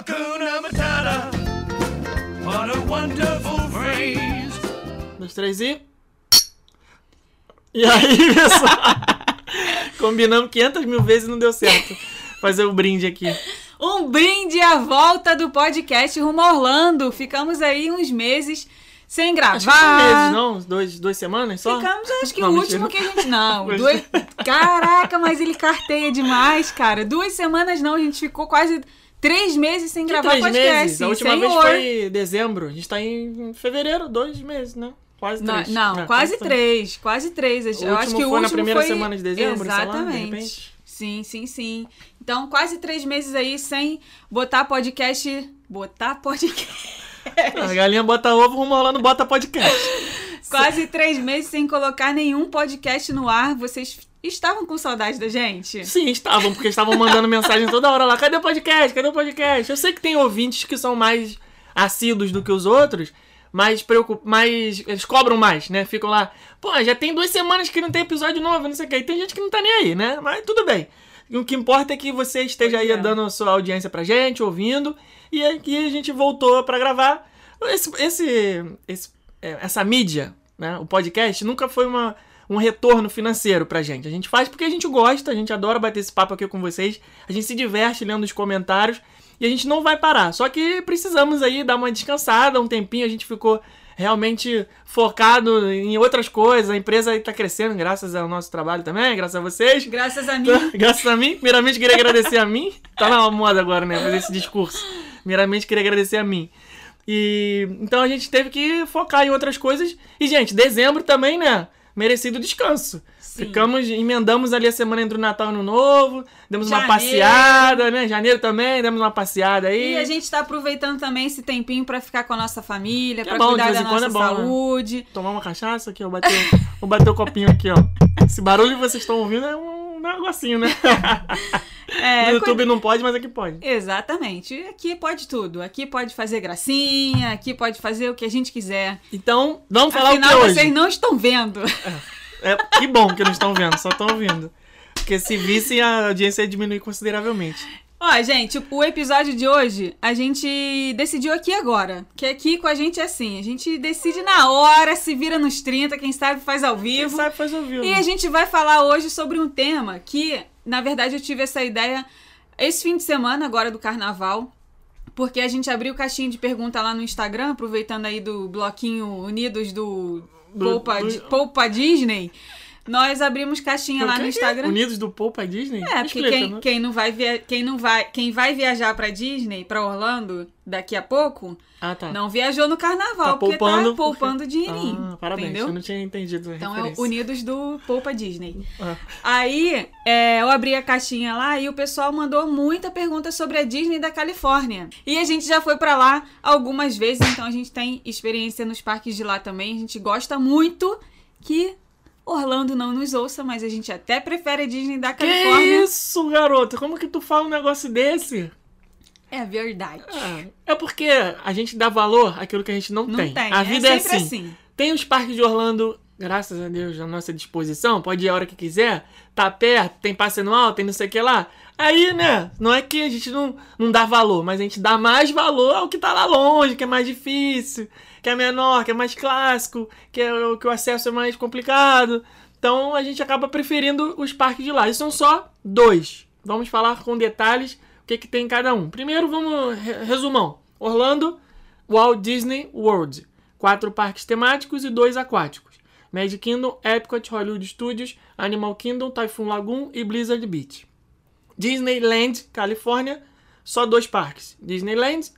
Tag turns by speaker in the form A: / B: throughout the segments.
A: Hakuna Matata. What a wonderful phrase.
B: dois, três e. E aí, pessoal? Combinamos 500 mil vezes e não deu certo. Fazer o brinde aqui.
C: Um brinde à volta do podcast Rumo Orlando. Ficamos aí uns meses sem gravar.
B: Acho que meses, não? Dois, duas semanas só?
C: Ficamos, acho que
B: Não,
C: o
B: mentira.
C: último que a gente. Não, duas... Caraca, mas ele carteia demais, cara. Duas semanas não, a gente ficou quase três meses sem
B: Que
C: gravar
B: três
C: podcast.
B: meses? A última
C: sem
B: vez foi dezembro. A gente tá em fevereiro, dois meses, né? Quase
C: Não,
B: três.
C: não
B: É,
C: quase três, quase três. Eu
B: O
C: acho
B: último
C: que o
B: foi na
C: último
B: primeira
C: foi...
B: semana de dezembro, sei lá, de
C: Exatamente.
B: repente.
C: Sim, sim, sim. Então, quase três meses aí sem botar podcast. Botar podcast.
B: A galinha bota ovo, rumo rolando, bota podcast.
C: quase três meses sem colocar nenhum podcast no ar. Vocês estavam com saudade da gente?
B: Sim, estavam, porque estavam mandando mensagem toda hora lá. Cadê o podcast? Cadê o podcast? Eu sei que tem ouvintes que são mais assíduos do que os outros, mas preocup... mais eles cobram mais, né? Ficam lá, pô, já tem duas semanas que não tem episódio novo, não sei o que. E tem gente que não tá nem aí, né? Mas tudo bem. O que importa é que você esteja
C: Pois
B: aí
C: é.
B: dando a sua audiência pra gente, ouvindo. E aqui a gente voltou pra gravar. Esse, esse, esse- é, essa mídia, né? O podcast nunca foi uma, um retorno financeiro pra gente. A gente faz porque a gente gosta, a gente adora bater esse papo aqui com vocês. A gente se diverte lendo os comentários e a gente não vai parar. Só que precisamos aí dar uma descansada, um tempinho. A gente ficou realmente focado em outras coisas. A empresa está crescendo graças ao nosso trabalho também, graças a vocês.
C: Graças a mim.
B: Graças a mim. Primeiramente, queria agradecer a mim. Tá na moda agora, né? Fazer esse discurso. Primeiramente, queria agradecer a mim. E então a gente teve que focar em outras coisas. E, gente, dezembro também, né? Merecido descanso.
C: Sim.
B: Ficamos, emendamos ali a semana entre o Natal e o Novo. Demos uma
C: Janeiro.
B: passeada, né? Janeiro também, demos uma passeada aí.
C: E a gente tá aproveitando também esse tempinho pra ficar com a nossa família, pra
B: é
C: cuidar da nossa
B: é bom, né?
C: saúde.
B: Tomar uma cachaça aqui, ó. Bater, vou bater o copinho aqui, ó. Esse barulho que vocês estão ouvindo é um negocinho, né?
C: É,
B: no YouTube não pode, mas aqui pode.
C: Exatamente. Aqui pode tudo. Aqui pode fazer gracinha, aqui pode fazer o que a gente quiser.
B: Então, vamos falar
C: Afinal,
B: o que hoje?
C: vocês não estão vendo.
B: É, que bom que não estão vendo, só estão ouvindo. Porque se vissem, a audiência ia diminuir consideravelmente.
C: Ó, gente, o episódio de hoje a gente decidiu aqui agora. Que aqui com a gente é assim: a gente decide na hora, se vira nos 30, quem sabe faz ao
B: Quem
C: vivo.
B: sabe faz ouvir.
C: E a gente vai falar hoje sobre um tema que, na verdade, eu tive essa ideia esse fim de semana, agora do carnaval. Porque a gente abriu caixinha de pergunta lá no Instagram, aproveitando aí do bloquinho Unidos do Poupa, Poupa Disney. Nós abrimos caixinha lá no
B: é?
C: Instagram.
B: Unidos do Poupa Disney?
C: É, porque
B: Explica,
C: quem,
B: né?
C: quem não vai via... quem não vai quem vai viajar pra Disney, pra Orlando daqui a pouco,
B: Ah, tá.
C: não viajou no carnaval,
B: Tá
C: porque
B: poupando
C: tá poupando dinheirinho.
B: Ah, parabéns,
C: entendeu?
B: eu não tinha entendido a
C: Então é
B: referência.
C: o Unidos do Poupa Disney.
B: Ah.
C: Aí é, eu abri a caixinha lá e o pessoal mandou muita pergunta sobre a Disney da Califórnia. E a gente já foi pra lá algumas vezes, então a gente tem experiência nos parques de lá também. A gente gosta muito que Orlando não nos ouça, mas a gente até prefere a Disney da
B: Que
C: Califórnia.
B: isso, garoto? Como que tu fala um negócio desse?
C: É verdade.
B: Ah, é porque a gente dá valor àquilo que a gente não,
C: Não
B: tem.
C: tem.
B: A
C: é
B: vida é,
C: sempre
B: assim.
C: assim.
B: Tem os parques de Orlando, graças a Deus, à nossa disposição. Pode ir a hora que quiser. Tá perto, tem passe anual, tem não sei o que lá. Aí, né, não é que a gente não, não dá valor, mas a gente dá mais valor ao que tá lá longe, que é mais difícil, que é menor, que é mais clássico, que, é, o- que o acesso é mais complicado. Então a gente acaba preferindo os parques de lá. E são só dois. Vamos falar com detalhes o que, que tem em cada um. Primeiro, vamos. re- Resumão: Orlando, Walt Disney World. Quatro parques temáticos e dois aquáticos. Magic Kingdom, Epcot, Hollywood Studios, Animal Kingdom, Typhoon Lagoon e Blizzard Beach. Disneyland, Califórnia, só dois parques. Disneyland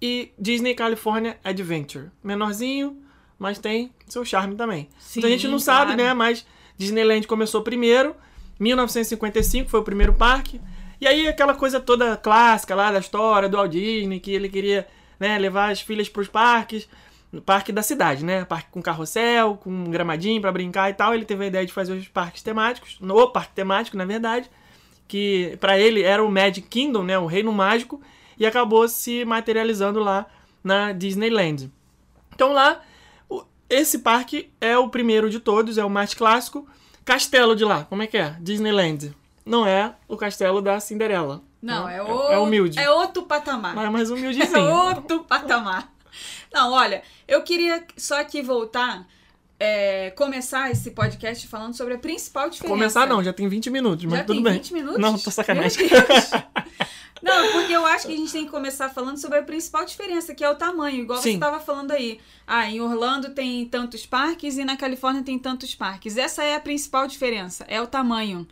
B: e Disney California Adventure. Menorzinho, mas tem seu charme também.
C: Sim,
B: Então a gente não sabe,
C: claro.
B: né? Mas Disneyland começou primeiro, 1955 foi o primeiro parque. E aí aquela coisa toda clássica lá da história do Walt Disney, que ele queria né, levar as filhas para os parques, no parque da cidade, né? Parque com carrossel, com um gramadinho para brincar e tal. Ele teve a ideia de fazer os parques temáticos, no parque temático, na verdade, que para ele era o Magic Kingdom, né, o reino mágico, e acabou se materializando lá na Disneyland. Então lá, esse parque é o primeiro de todos, é o mais clássico. Castelo de lá, como é que é? Disneyland. Não é o castelo da Cinderela.
C: Não, é,
B: É-
C: o,
B: é humilde.
C: É outro patamar.
B: Mas mais
C: É
B: humildezinho.
C: outro patamar. Não, olha, eu queria só aqui voltar, é, começar esse podcast falando sobre a principal diferença.
B: Começar não, já tem 20 minutos, mas
C: Já
B: tudo
C: tem
B: bem.
C: 20 minutos?
B: Não, tô sacanagem.
C: Não, porque eu acho que a gente tem que começar falando sobre a principal diferença, que é o tamanho, igual você
B: Sim.
C: estava falando aí. Ah, em Orlando tem tantos parques e na Califórnia tem tantos parques. Essa é a principal diferença, é o tamanho.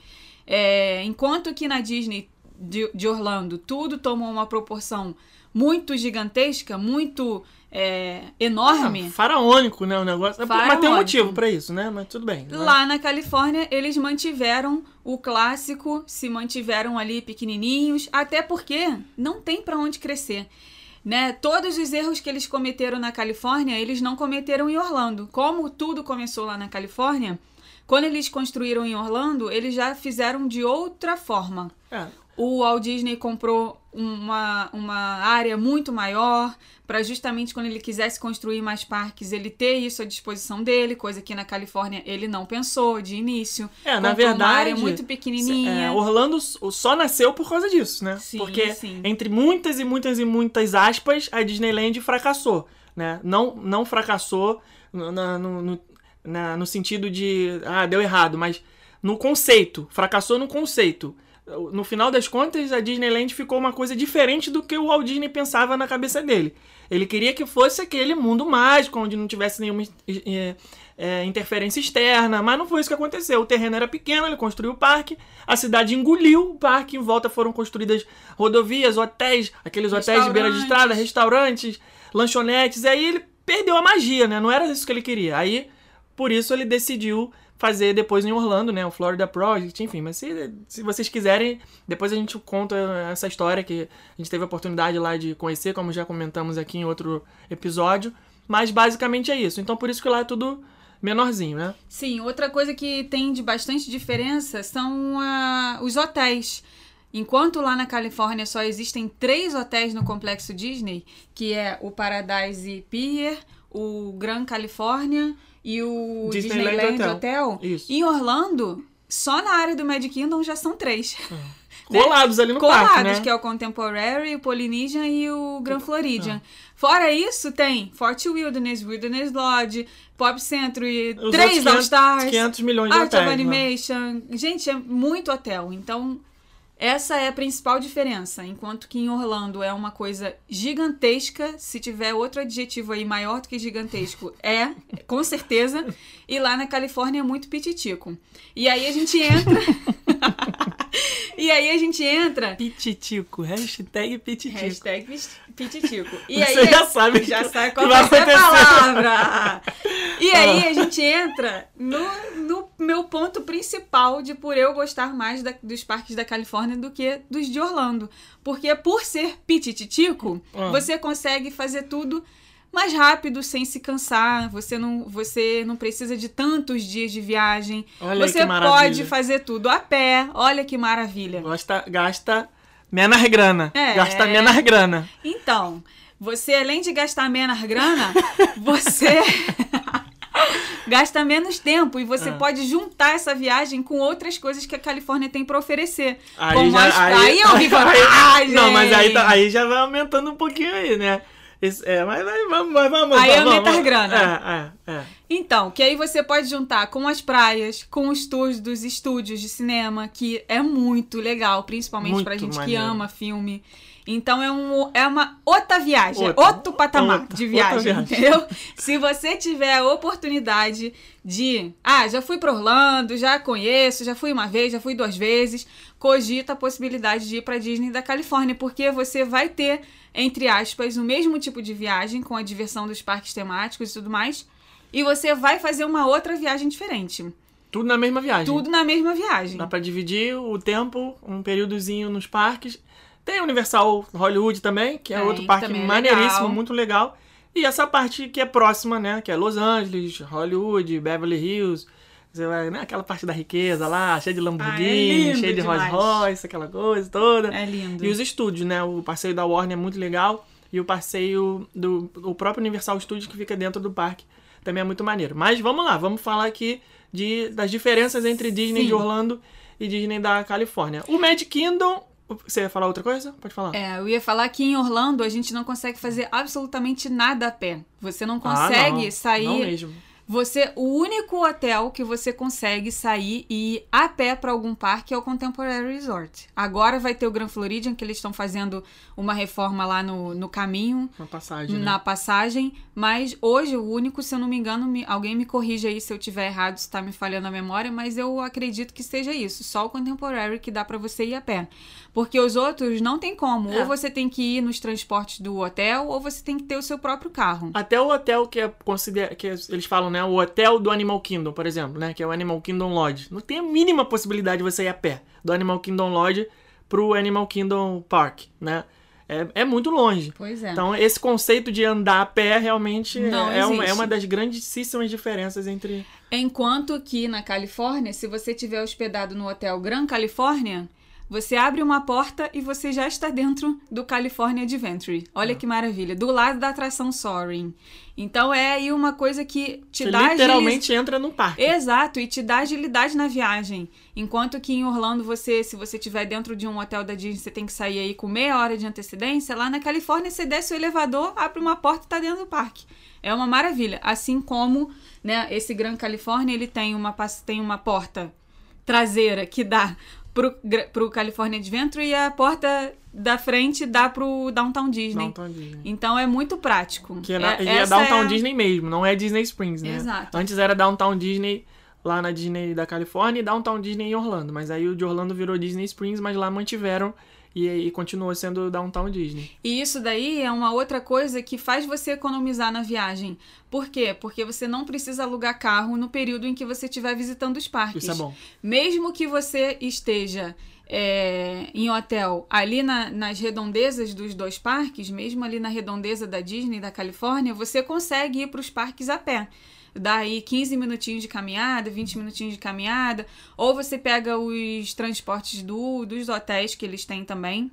C: É, enquanto que na Disney de, de Orlando tudo tomou uma proporção muito gigantesca, muito é, enorme.
B: Ah, faraônico, né, o negócio. Mas tem um
C: Faraônico.
B: motivo pra isso, né? Mas tudo bem. né?
C: Lá na Califórnia, eles mantiveram o clássico, se mantiveram ali pequenininhos, até porque não tem pra onde crescer. Né? Todos os erros que eles cometeram na Califórnia, eles não cometeram em Orlando. Como tudo começou lá na Califórnia, quando eles construíram em Orlando, eles já fizeram de outra forma.
B: É,
C: O Walt Disney comprou uma, uma área muito maior para justamente quando ele quisesse construir mais parques, ele ter isso à disposição dele, coisa que na Califórnia ele não pensou de início.
B: É, na
C: Comprou Uma área
B: verdade,
C: muito pequenininha.
B: É, Orlando só nasceu por causa disso, né?
C: Sim,
B: Porque
C: sim.
B: entre muitas e muitas e muitas aspas, a Disneyland fracassou, né? Não, não fracassou no, no, na- no sentido de, ah, deu errado, mas no conceito, fracassou no conceito. No final das contas, a Disneyland ficou uma coisa diferente do que o Walt Disney pensava na cabeça dele. Ele queria que fosse aquele mundo mágico, onde não tivesse nenhuma é, é, interferência externa, mas não foi isso que aconteceu. O terreno era pequeno, ele construiu o parque, a cidade engoliu o parque, em volta foram construídas rodovias, hotéis, aqueles hotéis de beira de estrada, restaurantes, lanchonetes, e aí ele perdeu a magia, né? Não era isso que ele queria. Aí, por isso, ele decidiu fazer depois em Orlando, né? O Florida Project, enfim. Mas se, se vocês quiserem, depois a gente conta essa história que a gente teve a oportunidade lá de conhecer, como já comentamos aqui em outro episódio. Mas basicamente é isso. Então por isso que lá é tudo menorzinho, né?
C: Sim, outra coisa que tem de bastante diferença são ah, os hotéis. Enquanto lá na Califórnia só existem três hotéis no complexo Disney, que é o Paradise Pier, o Grand California e o
B: Disneyland
C: Disneyland,
B: Hotel.
C: Hotel.
B: Isso.
C: Em Orlando, só na área do Magic Kingdom já são três.
B: Colados ali no
C: Colados,
B: parque, né?
C: que é o Contemporary, o Polynesian e o Grand Floridian. Fora isso, tem Fort Wilderness, Wilderness Lodge, Pop Century,
B: Os
C: três
B: outros
C: All Stars,
B: 500 milhões de
C: Art
B: hotéis,
C: of
B: né?
C: Animation. Gente, é muito hotel. Então, essa é a principal diferença. Enquanto que em Orlando é uma coisa gigantesca, se tiver outro adjetivo aí maior do que gigantesco, é, com certeza. E lá na Califórnia é muito pititico. E aí a gente entra. e aí a gente entra.
B: Pititico, hashtag pititico.
C: Hashtag pit- pititico. E
B: Você
C: aí,
B: já sabe
C: já
B: que-
C: sabe qual
B: vai
C: ser a palavra. E aí a gente entra no, no meu ponto principal de por eu gostar mais da- dos parques da Califórnia do que dos de Orlando. Porque por ser pititico,
B: Ah.
C: você consegue fazer tudo mais rápido, sem se cansar. Você não, você não precisa de tantos dias de viagem.
B: Olha
C: você pode fazer tudo a pé. Olha que maravilha.
B: Gosta, gasta menos grana.
C: É.
B: Gasta menos grana.
C: Então, você além de gastar menos grana, você gasta menos tempo e você
B: Ah.
C: pode juntar essa viagem com outras coisas que a Califórnia tem pra oferecer.
B: Aí
C: como
B: já,
C: as...
B: aí,
C: aí eu vi vantagem.
B: Não, mas aí, tá- aí já vai aumentando um pouquinho aí, né? É, mas, mas vamos, mas vamos.
C: Aí
B: vamos,
C: aumenta
B: vamos.
C: as grana.
B: É, é, é.
C: Então, que aí você pode juntar com as praias, com os tours dos estúdios de cinema, que é muito legal, principalmente
B: Muito
C: pra gente
B: maneiro.
C: que ama filme. Então é, um, é uma outra viagem,
B: Outra.
C: outro patamar
B: Outra.
C: de viagem,
B: viagem.
C: entendeu? Se você tiver a oportunidade de, ah, já fui pra Orlando, já conheço, já fui uma vez, já fui duas vezes, cogita a possibilidade de ir pra Disney da Califórnia, porque você vai ter, entre aspas, o mesmo tipo de viagem com a diversão dos parques temáticos e tudo mais, e você vai fazer uma outra viagem diferente.
B: Tudo na mesma viagem.
C: Tudo na mesma viagem.
B: Dá pra dividir o tempo, um períodozinho nos parques. Tem Universal Hollywood também, que é
C: Tem,
B: outro parque
C: é
B: maneiríssimo,
C: legal.
B: muito legal. E essa parte que é próxima, né? Que é Los Angeles, Hollywood, Beverly Hills. Você vai, né? Aquela parte da riqueza lá, cheia de Lamborghini,
C: Ah, é
B: cheia de Rolls. Royce, aquela coisa toda.
C: É lindo.
B: E os estúdios, né? O passeio da Warner é muito legal. E o passeio do o próprio Universal Studios que fica dentro do parque também é muito maneiro. Mas vamos lá, vamos falar aqui de, das diferenças entre Disney
C: Sim.
B: de Orlando e Disney da Califórnia. O Magic Kingdom Você ia falar outra coisa? Pode falar.
C: É, eu ia falar que em Orlando a gente não consegue fazer absolutamente nada a pé. Você não
B: Ah,
C: consegue
B: não.
C: sair.
B: Não mesmo.
C: Você, o único hotel que você consegue sair e ir a pé para algum parque é o Contemporary Resort. Agora vai ter o Grand Floridian, que eles estão fazendo uma reforma lá no, no caminho,
B: Uma passagem. né?
C: na passagem. Mas hoje, o único, se eu não me engano, me- alguém me corrige aí se eu tiver errado, se tá me falhando a memória, mas eu acredito que seja isso. Só o Contemporary que dá para você ir a pé. Porque os outros não tem como.
B: É.
C: Ou você tem que ir nos transportes do hotel, ou você tem que ter o seu próprio carro.
B: Até o hotel que é que eles falam, né? O hotel do Animal Kingdom, por exemplo, né? Que é o Animal Kingdom Lodge. Não tem a mínima possibilidade de você ir a pé do Animal Kingdom Lodge pro Animal Kingdom Park, né? É, é muito longe.
C: Pois é.
B: Então, esse conceito de andar a pé realmente
C: Não
B: é, uma, é uma das grandíssimas diferenças entre.
C: Enquanto que na Califórnia, se você tiver hospedado no hotel Gran California, você abre uma porta e você já está dentro do California Adventure. Olha
B: Ah.
C: que maravilha, do lado da atração Soaring. Então é aí uma coisa que te
B: Você
C: dá
B: literalmente entra no parque.
C: Exato, e te dá agilidade na viagem. Enquanto que em Orlando, você, se você estiver dentro de um hotel da Disney, você tem que sair aí com meia hora de antecedência. Lá na Califórnia, você desce o elevador, abre uma porta e tá dentro do parque. É uma maravilha. Assim como, né, esse Gran Califórnia, ele tem uma, tem uma porta traseira que dá pro, pro California Adventure e a porta da frente dá pro Downtown Disney.
B: Downtown Disney.
C: Então é muito prático.
B: Que é, na,
C: É-
B: e é Downtown
C: é
B: Disney mesmo, não é Disney Springs, né?
C: Exato.
B: Antes era Downtown Disney lá na Disney da Califórnia e Downtown Disney em Orlando. Mas aí o de Orlando virou Disney Springs, mas lá mantiveram e, e continuou sendo Downtown Disney.
C: E isso daí é uma outra coisa que faz você economizar na viagem. Por quê? Porque você não precisa alugar carro no período em que você estiver visitando os parques.
B: Isso é bom.
C: Mesmo que você esteja é, em hotel ali na- nas redondezas dos dois parques, mesmo ali na redondeza da Disney da Califórnia, você consegue ir para os parques a pé. Daí 15 minutinhos de caminhada, 20 minutinhos de caminhada, ou você pega os transportes do, dos hotéis que eles têm também.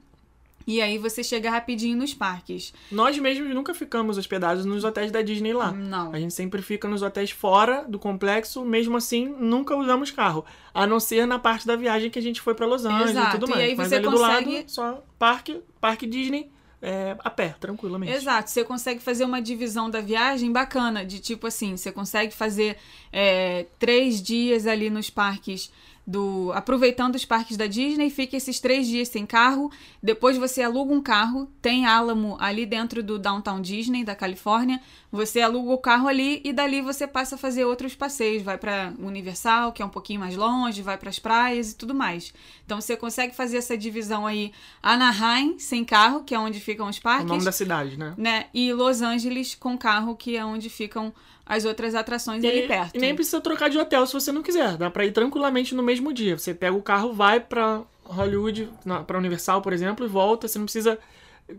C: E aí você chega rapidinho nos parques.
B: Nós mesmos nunca ficamos hospedados nos hotéis da Disney lá.
C: Não.
B: A gente sempre fica nos hotéis fora do complexo, mesmo assim, nunca usamos carro. A não ser na parte da viagem que a gente foi pra Los Angeles
C: Exato,
B: e tudo
C: e
B: mais.
C: aí
B: Mas
C: você
B: ali do
C: consegue-
B: lado, só parque, parque Disney, é, a pé, tranquilamente.
C: Exato, você consegue fazer uma divisão da viagem bacana, de tipo assim, você consegue fazer é, três dias ali nos parques do. aproveitando os parques da Disney, fica esses três dias sem carro. Depois você aluga um carro, tem Alamo ali dentro do Downtown Disney, da Califórnia. Você aluga o carro ali e dali você passa a fazer outros passeios. Vai pra Universal, que é um pouquinho mais longe, vai pras praias e tudo mais. Então você consegue fazer essa divisão aí. Anaheim, sem carro, que é onde ficam os
B: o
C: parques
B: nome da cidade, né?
C: né? E Los Angeles com carro, que é onde ficam as outras atrações ali
B: E-
C: perto.
B: E nem precisa trocar de hotel se você não quiser. Dá pra ir tranquilamente no mesmo dia. Você pega o carro, vai pra Hollywood, na, pra Universal, por exemplo, e volta. Você não precisa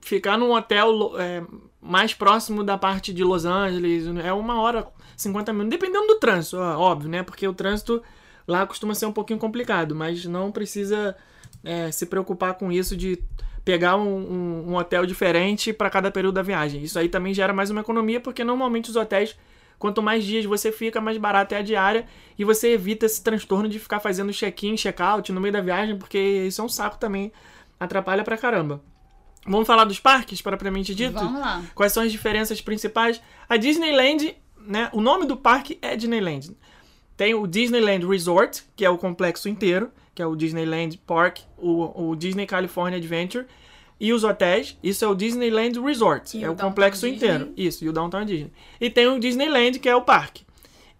B: ficar num hotel é, mais próximo da parte de Los Angeles. É uma hora, 50 minutos. Dependendo do trânsito, óbvio, né? Porque o trânsito lá costuma ser um pouquinho complicado. Mas não precisa é, se preocupar com isso de pegar um, um- um hotel diferente para cada período da viagem. Isso aí também gera mais uma economia, porque normalmente os hotéis, quanto mais dias você fica, mais barato é a diária e você evita esse transtorno de ficar fazendo check-in, check-out no meio da viagem, porque isso é um saco também, atrapalha pra caramba. Vamos falar dos parques, propriamente dito?
C: Vamos lá.
B: Quais são as diferenças principais? A Disneyland, né? O nome do parque é Disneyland. Tem o Disneyland Resort, que é o complexo inteiro, que é o Disneyland Park, o, o Disney California Adventure, e os hotéis. Isso é o Disneyland Resort,
C: E
B: é
C: o
B: o, complexo
C: Disney.
B: inteiro. Isso, e o Downtown Disney. E tem o Disneyland, que é o parque.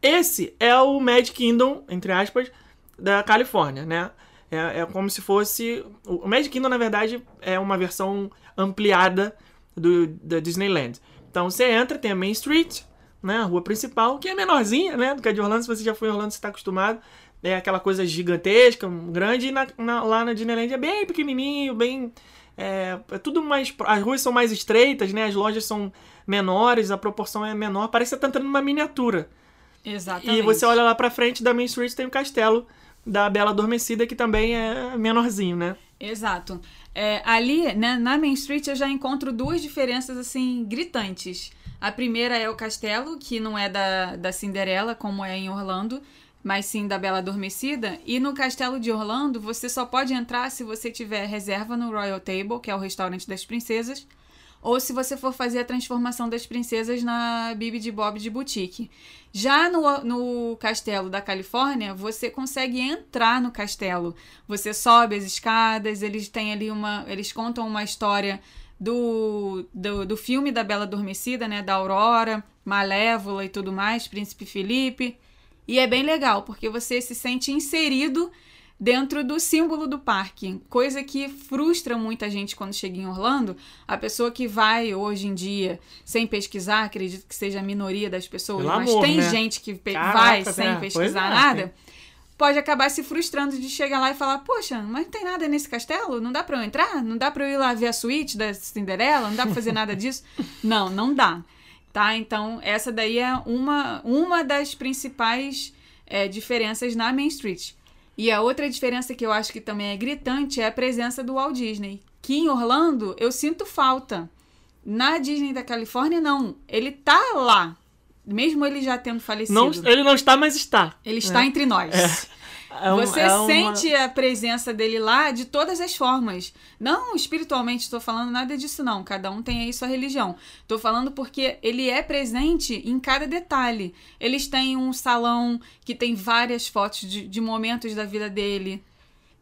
B: Esse é o Mad Kingdom, entre aspas, da Califórnia, né? É, é como se fosse. O Mad Kingdom, na verdade, é uma versão ampliada do, da Disneyland. Então você entra, tem a Main Street, né? A rua principal, que é menorzinha, né? Do que a de Orlando. Se você já foi em Orlando, você está acostumado. É aquela coisa gigantesca, grande, e na- na- lá na Disneyland é bem pequenininho, bem. É, é tudo mais. As ruas são mais estreitas, né? As lojas são menores, a proporção é menor. Parece que você tá entrando numa miniatura.
C: Exatamente.
B: E você olha lá pra frente da Main Street, tem o castelo da Bela Adormecida, que também é menorzinho, né?
C: Exato. É, ali, né, na Main Street, eu já encontro duas diferenças, assim, gritantes. A primeira é o castelo, que não é da, da Cinderela, como é em Orlando. Mas sim da Bela Adormecida. E no Castelo de Orlando, você só pode entrar se você tiver reserva no Royal Table, que é o restaurante das princesas, ou se você for fazer a transformação das princesas na Bibi de Bob de Boutique. Já no, no castelo da Califórnia, você consegue entrar no castelo. Você sobe as escadas, eles têm ali uma. Eles contam uma história do, do, do filme da Bela Adormecida, né? Da Aurora, Malévola e tudo mais, Príncipe Felipe. E é bem legal, porque você se sente inserido dentro do símbolo do parque, coisa que frustra muita gente quando chega em Orlando. A pessoa que vai hoje em dia sem pesquisar, acredito que seja a minoria das pessoas,
B: Pelo
C: mas
B: amor,
C: tem
B: né?
C: gente que
B: Caraca,
C: vai sem
B: né?
C: Pesquisar
B: é,
C: nada. Pode acabar se frustrando de chegar lá e falar: Poxa, mas não tem nada nesse castelo? Não dá pra eu entrar? Não dá pra eu ir lá ver a suíte da Cinderela? Não dá pra fazer nada disso? Não, não dá. Tá? Então, essa daí é uma, uma das principais é, diferenças na Main Street. E a outra diferença que eu acho que também é gritante é a presença do Walt Disney. Que em Orlando eu sinto falta. Na Disney da Califórnia, não. Ele tá lá. Mesmo ele já tendo falecido.
B: Não, ele não está, mas está.
C: Ele está entre nós.
B: É um-
C: Você
B: é uma-
C: sente a presença dele lá de todas as formas. Não espiritualmente estou falando nada disso, não. Cada um tem aí sua religião. Estou falando porque ele é presente em cada detalhe. Eles têm um salão que tem várias fotos de, de momentos da vida dele.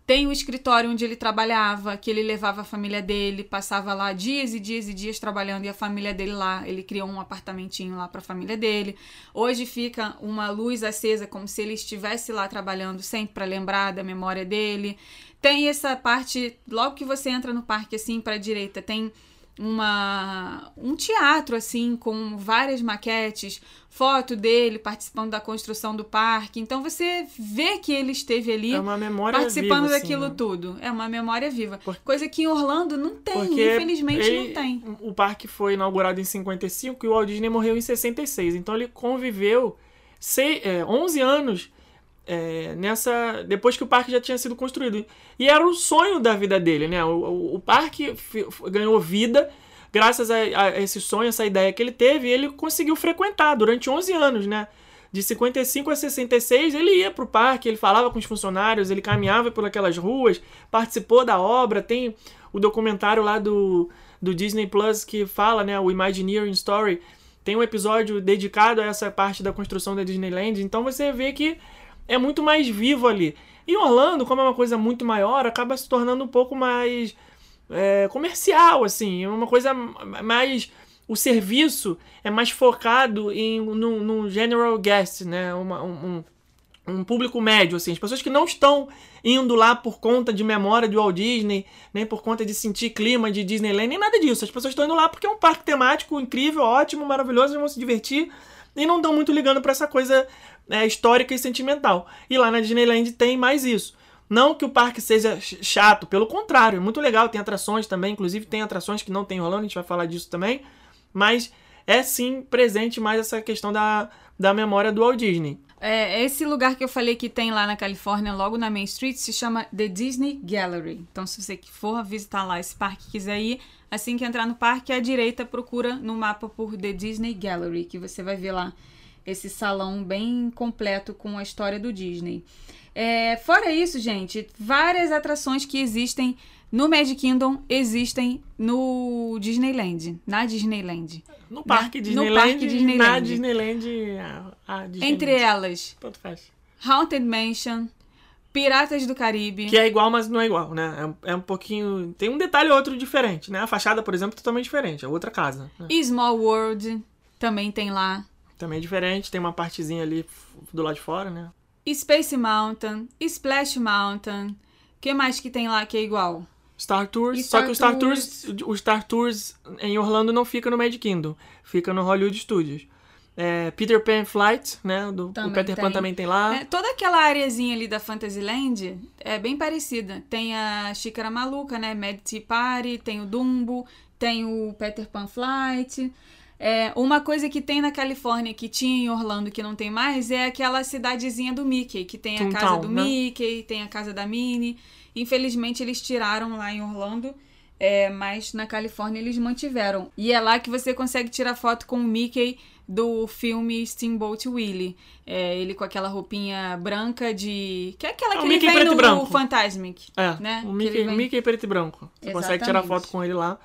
C: Tem o escritório onde ele trabalhava, que ele levava a família dele, passava lá dias e dias e dias trabalhando e a família dele lá. Ele criou um apartamentinho lá para a família dele. Hoje fica uma luz acesa como se ele estivesse lá trabalhando sempre para lembrar da memória dele. Tem essa parte, logo que você entra no parque assim para a direita, tem uma um teatro assim com várias maquetes, foto dele participando da construção do parque. Então você vê que ele esteve ali
B: É
C: participando
B: viva, assim,
C: daquilo
B: né?
C: tudo. É uma memória viva. Coisa que em Orlando não tem, infelizmente
B: ele-
C: não tem.
B: O parque foi inaugurado em 55 e o Walt Disney morreu em 66. Então ele conviveu sei, é, 11 anos é, nessa depois que o parque já tinha sido construído. E era o sonho da vida dele, né? O, o, o parque ganhou vida graças a, a esse sonho, essa ideia que ele teve. Ele conseguiu frequentar durante 11 anos, né? De 55 a 66, ele ia pro parque, ele falava com os funcionários, ele caminhava por aquelas ruas, participou da obra. Tem o documentário lá do, do Disney Plus que fala, né? O Imagineering Story. Tem um episódio dedicado a essa parte da construção da Disneyland. Então você vê que é muito mais vivo ali. E Orlando, como é uma coisa muito maior, acaba se tornando um pouco mais é, comercial, assim. É uma coisa mais. O serviço é mais focado em no general guest, né? Uma- um, um, público médio, assim. As pessoas que não estão indo lá por conta de memória de Walt Disney, nem por conta de sentir clima de Disneyland, nem nada disso. As pessoas estão indo lá porque é um parque temático incrível, ótimo, maravilhoso, vão se divertir e não estão muito ligando para essa coisa é, histórica e sentimental. E lá na Disneyland tem mais isso. Não que o parque seja ch- chato, pelo contrário, é muito legal, tem atrações também, inclusive tem atrações que não tem rolando, a gente vai falar disso também, mas é sim presente mais essa questão da, da memória do Walt Disney.
C: É, esse lugar que eu falei que tem lá na Califórnia, logo na Main Street, se chama The Disney Gallery. Então, se você for visitar lá esse parque quiser ir, assim que entrar no parque, à direita procura no mapa por The Disney Gallery, que você vai ver lá esse salão bem completo com a história do Disney. É, fora isso, gente, várias atrações que existem no Magic Kingdom existem no Disneyland, na Disneyland.
B: No parque
C: no
B: Disneyland,
C: parque
B: e
C: Disneyland.
B: na Disneyland, a, a Disneyland.
C: Entre elas,
B: Tanto faz.
C: Haunted Mansion, Piratas do Caribe.
B: Que é igual, mas não é igual, né? É, um- é um pouquinho... Tem um detalhe ou outro diferente, né? A fachada, por exemplo, é totalmente diferente. É outra casa. né?
C: E Small World também tem lá.
B: Também é diferente. Tem uma partezinha ali do lado de fora, né?
C: Space Mountain, Splash Mountain. que mais que tem lá que é igual?
B: Star Tours.
C: E
B: só
C: Star
B: que o Star
C: Tours-
B: Tours, o Star Tours em Orlando não fica no Magic Kingdom, fica no Hollywood Studios. É, Peter Pan Flight, né? Do, o Peter Pan
C: tem.
B: também tem lá.
C: É, toda aquela areazinha ali da Fantasyland é bem parecida. Tem a Xícara Maluca, né? Mad Tea Party, tem o Dumbo, tem o Peter Pan Flight. É, uma coisa que tem na Califórnia que tinha em Orlando que não tem mais é aquela cidadezinha do Mickey, que tem a casa do
B: né?
C: Mickey, tem a casa da Minnie. Infelizmente eles tiraram lá em Orlando. É, mas na Califórnia eles mantiveram. E é lá que você consegue tirar foto com o Mickey do filme Steamboat Willie. É, ele com aquela roupinha branca de. Que é aquela
B: É o
C: que ele
B: Mickey
C: vem
B: preto
C: no
B: branco.
C: Fantasmic.
B: É,
C: né?
B: o Mickey,
C: vem-
B: Mickey preto e branco. Você consegue tirar
C: Exatamente.
B: foto com ele lá.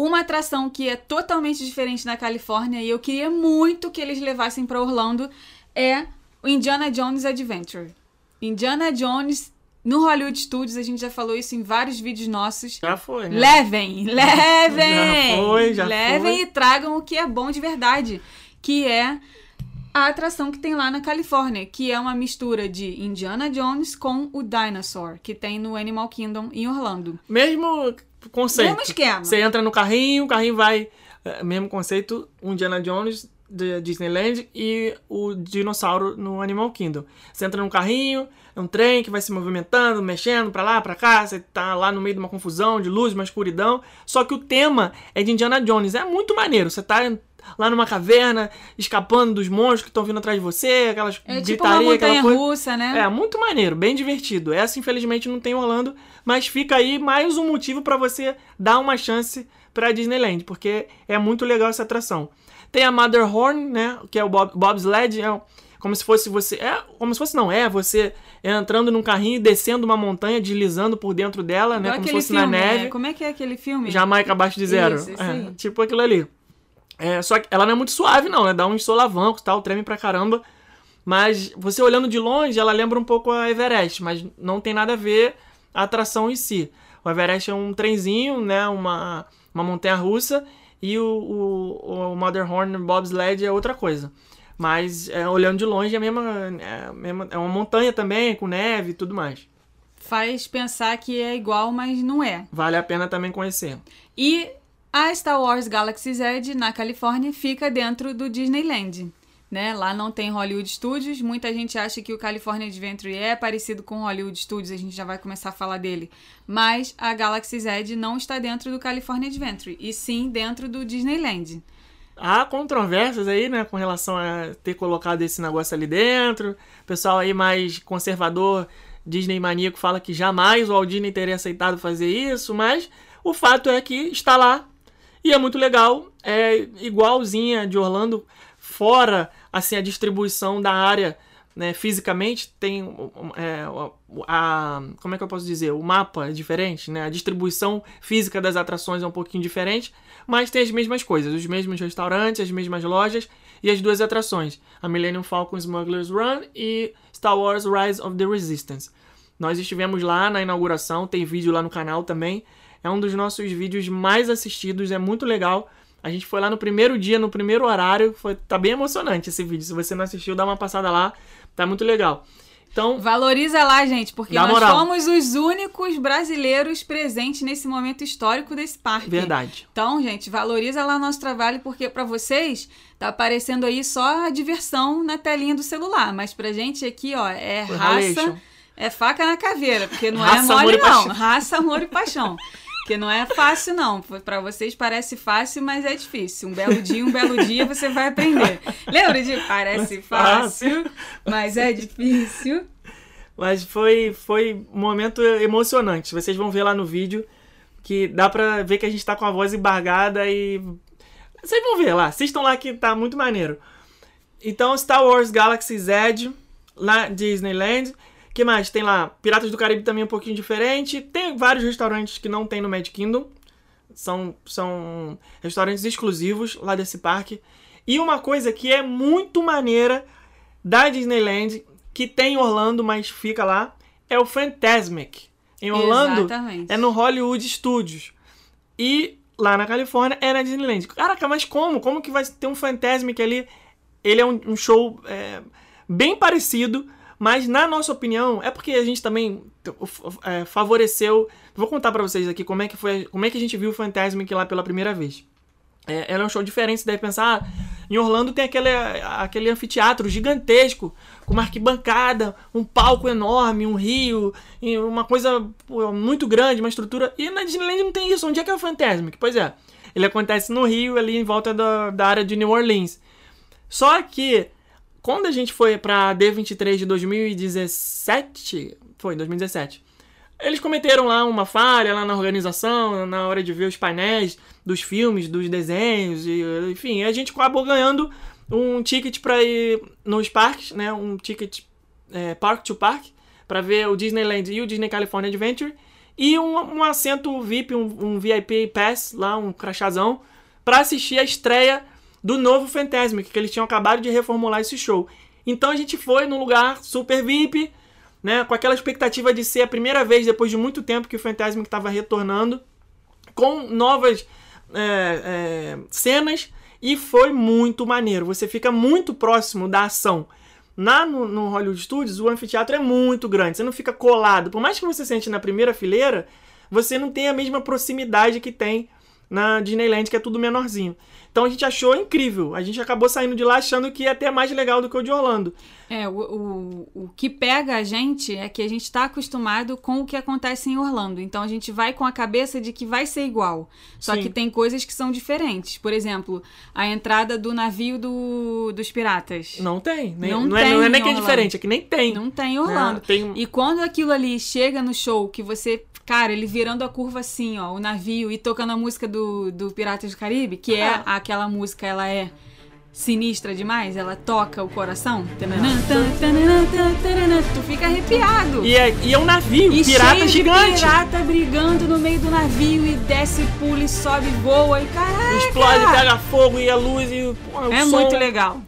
C: Uma atração que é totalmente diferente na Califórnia e eu queria muito que eles levassem pra Orlando é o Indiana Jones Adventure. Indiana Jones no Hollywood Studios, a gente já falou isso em vários vídeos nossos.
B: Já foi, né?
C: Levem, levem!
B: Já foi, já
C: levem
B: foi.
C: e tragam o que é bom de verdade, que é a atração que tem lá na Califórnia, que é uma mistura de Indiana Jones com o Dinosaur, que tem no Animal Kingdom em Orlando.
B: Mesmo conceito.
C: Mesmo esquema.
B: Você entra no carrinho, o carrinho vai. é, mesmo conceito, um Indiana Jones de Disneyland e o dinossauro no Animal Kingdom. Você entra num carrinho, é um trem que vai se movimentando, mexendo pra lá, pra cá, você tá lá no meio de uma confusão de luz, uma escuridão. Só que o tema é de Indiana Jones. É muito maneiro. Você tá lá numa caverna, escapando dos monstros que estão vindo atrás de você, aquelas
C: É tipo
B: gritaria, aquela coisa.
C: russa, né?
B: É, muito maneiro, bem divertido. Essa, infelizmente, não tem em Orlando, mas fica aí mais um motivo pra você dar uma chance pra Disneyland, porque é muito legal essa atração. Tem a Matterhorn, né, que é o Bob, Bobsled, é como se fosse você, é, como se fosse não, é você entrando num carrinho e descendo uma montanha, deslizando por dentro dela, né,
C: Igual
B: como se fosse
C: filme,
B: na neve.
C: é, Como é que é aquele filme?
B: Jamaica abaixo de zero.
C: Isso, isso
B: É, tipo aquilo ali. É, só que ela não é muito suave, não, né? Dá uns solavancos e tal, treme pra caramba. Mas você olhando de longe, ela lembra um pouco a Everest, mas não tem nada a ver a atração em si. O Everest é um trenzinho, né? Uma, uma montanha russa. E o, o, o Matterhorn Bobsled é outra coisa. Mas é, olhando de longe é a mesma, é, a mesma- é uma montanha também, com neve e tudo mais.
C: Faz pensar que é igual, mas não é.
B: Vale a pena também conhecer.
C: E a Star Wars Galaxy's Edge, na Califórnia, fica dentro do Disneyland. Né? Lá não tem Hollywood Studios. Muita gente acha que o California Adventure é parecido com Hollywood Studios. A gente já vai começar a falar dele. Mas a Galaxy's Edge não está dentro do California Adventure. E sim dentro do Disneyland.
B: Há controvérsias aí, né, com relação a ter colocado esse negócio ali dentro. O pessoal aí mais conservador, Disney maníaco, fala que jamais o Walt Disney teria aceitado fazer isso, mas o fato é que está lá e é muito legal. É igualzinha de Orlando, fora assim a distribuição da área, né, fisicamente tem é, a como é que eu posso dizer, o mapa é diferente, né? A distribuição física das atrações é um pouquinho diferente, mas tem as mesmas coisas, os mesmos restaurantes, as mesmas lojas e as duas atrações, a Millennium Falcon Smuggler's Run e Star Wars Rise of the Resistance. Nós estivemos lá na inauguração, tem vídeo lá no canal também. É um dos nossos vídeos mais assistidos, é muito legal. A gente foi lá no primeiro dia, no primeiro horário, foi tá bem emocionante esse vídeo. Se você não assistiu, dá uma passada lá, tá muito legal. Então,
C: Valoriza lá, gente, porque nós
B: moral.
C: somos os únicos brasileiros presentes nesse momento histórico desse parque.
B: verdade.
C: Então, gente, valoriza lá o nosso trabalho, porque pra vocês tá aparecendo aí só a diversão na telinha do celular. Mas pra gente aqui, ó, é raça, é faca na caveira, porque não
B: Raça,
C: é
B: amor
C: mole,
B: e
C: não.
B: paixão.
C: Raça, amor e paixão. Porque não é fácil, não. Pra vocês parece fácil, mas é difícil. Um belo dia, um belo dia você vai aprender. Lembra de parece fácil, mas é difícil.
B: Mas foi, foi um momento emocionante. Vocês vão ver lá no vídeo que dá pra ver que a gente tá com a voz embargada e. Vocês vão ver lá, assistam lá que tá muito maneiro. Então, Star Wars Galaxy's Edge, lá Disneyland. Que mais? Tem lá Piratas do Caribe também um pouquinho diferente. Tem vários restaurantes que não tem no Magic Kingdom. São, são restaurantes exclusivos lá desse parque. E uma coisa que é muito maneira da Disneyland, que tem em Orlando, mas fica lá, é o Fantasmic. Em Orlando,
C: Exatamente.
B: é no Hollywood Studios. E lá na Califórnia é na Disneyland. Caraca, mas como? Como que vai ter um Fantasmic ali? Ele é um, um show é, bem parecido, mas na nossa opinião, é porque a gente também é, favoreceu. Vou contar pra vocês aqui como é que foi, como é que a gente viu o Fantasmic lá pela primeira vez. É, era um show diferente, você deve pensar. Ah, em Orlando tem aquele, aquele anfiteatro gigantesco, com uma arquibancada, um palco enorme, um rio, uma coisa muito grande, uma estrutura. E na Disneyland não tem isso. Onde é que é o Fantasmic? Pois é, ele acontece no Rio, ali em volta da, da área de New Orleans. Só que, quando a gente foi pra D23 de 2017, foi, 2017, eles cometeram lá uma falha lá na organização, na hora de ver os painéis dos filmes, dos desenhos, e, enfim, a gente acabou ganhando um ticket para ir nos parques, né? Um ticket é, park to park para ver o Disneyland e o Disney California Adventure e um, um assento VIP, um, um VIP Pass lá, um crachazão para assistir a estreia do novo Fantasmic, que eles tinham acabado de reformular esse show. Então a gente foi num lugar super VIP, né, com aquela expectativa de ser a primeira vez depois de muito tempo que o Fantasmic estava retornando, com novas é, é, cenas e foi muito maneiro. Você fica muito próximo da ação. Na, no, no, Hollywood Studios, o anfiteatro é muito grande, você não fica colado. Por mais que você sente na primeira fileira, você não tem a mesma proximidade que tem na Disneyland, que é tudo menorzinho. Então a gente achou incrível. A gente acabou saindo de lá achando que ia até mais legal do que o de Orlando.
C: É, o, o, o que pega a gente é que a gente está acostumado com o que acontece em Orlando. Então a gente vai com a cabeça de que vai ser igual. Só
B: Sim.
C: que tem coisas que são diferentes. Por exemplo, a entrada do navio do, dos piratas.
B: Não tem. Nem,
C: Não
B: não, é,
C: tem
B: não é
C: em
B: nem que é diferente, é que nem tem.
C: Não tem em Orlando.
B: É, tem-
C: E quando aquilo ali chega no show, que você. Cara, ele virando a curva assim, ó, o navio e tocando a música do, do Piratas do Caribe, que é
B: Ah.
C: aquela música, ela é sinistra demais, ela toca o coração. Tu fica arrepiado.
B: E é, e é um navio,
C: E
B: pirata gigante.
C: pirata brigando no meio do navio e desce, pula e sobe, voa e caralho.
B: Explode, pega fogo e a luz e pô, o
C: É
B: som.
C: muito legal.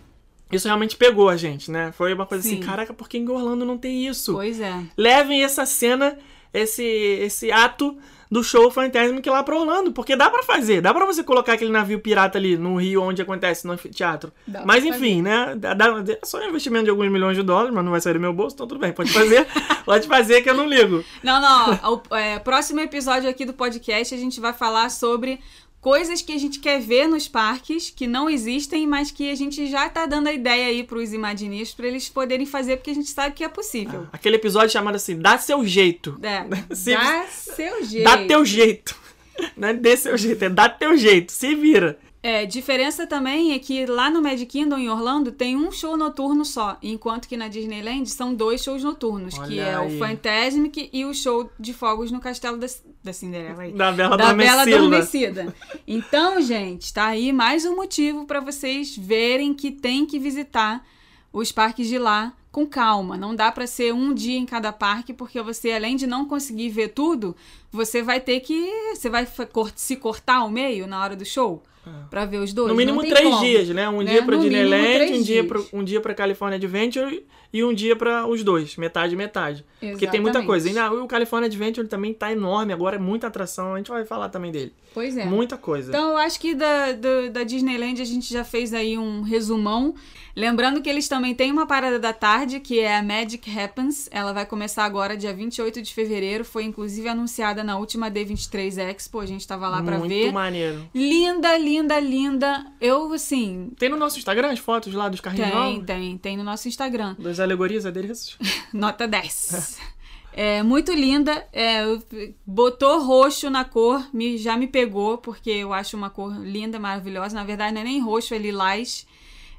B: Isso realmente pegou a gente, né? Foi uma coisa
C: Sim.
B: assim, caraca, por que em Orlando não tem isso?
C: Pois é.
B: Levem essa cena, esse, esse ato do show Fantasmic lá pra Orlando, porque dá pra fazer, dá pra você colocar aquele navio pirata ali no Rio onde acontece no anfiteatro.
C: Dá
B: Mas enfim, né? Dá, dá- é só um investimento de alguns milhões de dólares, mas não vai sair do meu bolso, então tudo bem, pode fazer, pode fazer que eu não ligo.
C: Não, não. O é, próximo episódio aqui do podcast a gente vai falar sobre coisas que a gente quer ver nos parques que não existem, mas que a gente já tá dando a ideia aí pros Imaginistas pra eles poderem fazer, porque a gente sabe que é possível.
B: Aquele episódio chamado assim, dá seu jeito.
C: É,
B: Se-
C: dá seu jeito.
B: Dá teu jeito. Não é dê seu jeito, é dá teu jeito, se vira.
C: É, diferença também é que lá no Magic Kingdom, em Orlando, tem um show noturno só, enquanto que na Disneyland são dois shows noturnos, que
B: Olha
C: é
B: aí.
C: o Fantasmic e o show de fogos no Castelo da, da Cinderela. aí.
B: Da Bela
C: da Bela
B: Adormecida.
C: Adormecida. Então, gente, tá aí mais um motivo pra vocês verem que tem que visitar os parques de lá com calma. Não dá pra ser um dia em cada parque, porque você, além de não conseguir ver tudo, você vai ter que. Você vai se cortar ao meio na hora do show pra ver os dois.
B: No mínimo três
C: como.
B: dias, né? Um
C: Né?
B: dia pra
C: No mínimo
B: Disneyland, um dia, pro, um dia pra California Adventure e um dia pra os dois. Metade, metade. Porque tem muita
C: Exatamente.
B: coisa. E na- o California Adventure também tá enorme, agora é muita atração. A gente vai falar também dele.
C: Pois é.
B: Muita coisa.
C: Então, eu acho que da, do- da Disneyland a gente já fez aí um resumão. Lembrando que eles também têm uma parada da tarde, que é a Magic Happens. Ela vai começar agora, dia 28 de fevereiro. Foi inclusive anunciada na última D23 Expo. A gente tava lá pra
B: Muito
C: ver.
B: maneiro.
C: Linda, linda, linda. Eu, assim.
B: Tem no nosso Instagram as fotos lá dos carrinhos
C: Tem,
B: novos?
C: tem, tem no nosso Instagram.
B: Das alegorias adereços?
C: Nota 10. É muito linda. É, botou roxo na cor, me, já me pegou, porque eu acho uma cor linda, maravilhosa. Na verdade, não é nem roxo, é lilás.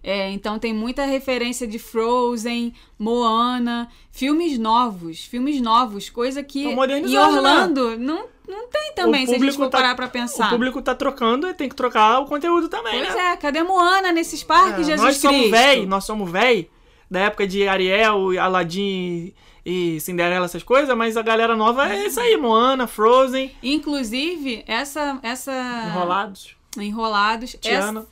C: É, então tem muita referência de Frozen, Moana, filmes novos, filmes novos, coisa que em
B: modernizando,
C: Orlando não, não tem também,
B: O
C: se a gente
B: público
C: for
B: tá-
C: parar pra pensar.
B: O público tá trocando e tem que trocar o conteúdo também,
C: Pois
B: né?
C: é, cadê Moana nesses parques,
B: É,
C: Jesus
B: nós somos
C: Cristo?
B: véi, nós somos véi, da época de Ariel, Aladdin e Cinderela, essas coisas, mas a galera nova é isso aí, Moana, Frozen,
C: Inclusive, essa... essa...
B: Enrolados,
C: Enrolados.
B: Tiana.
C: essa,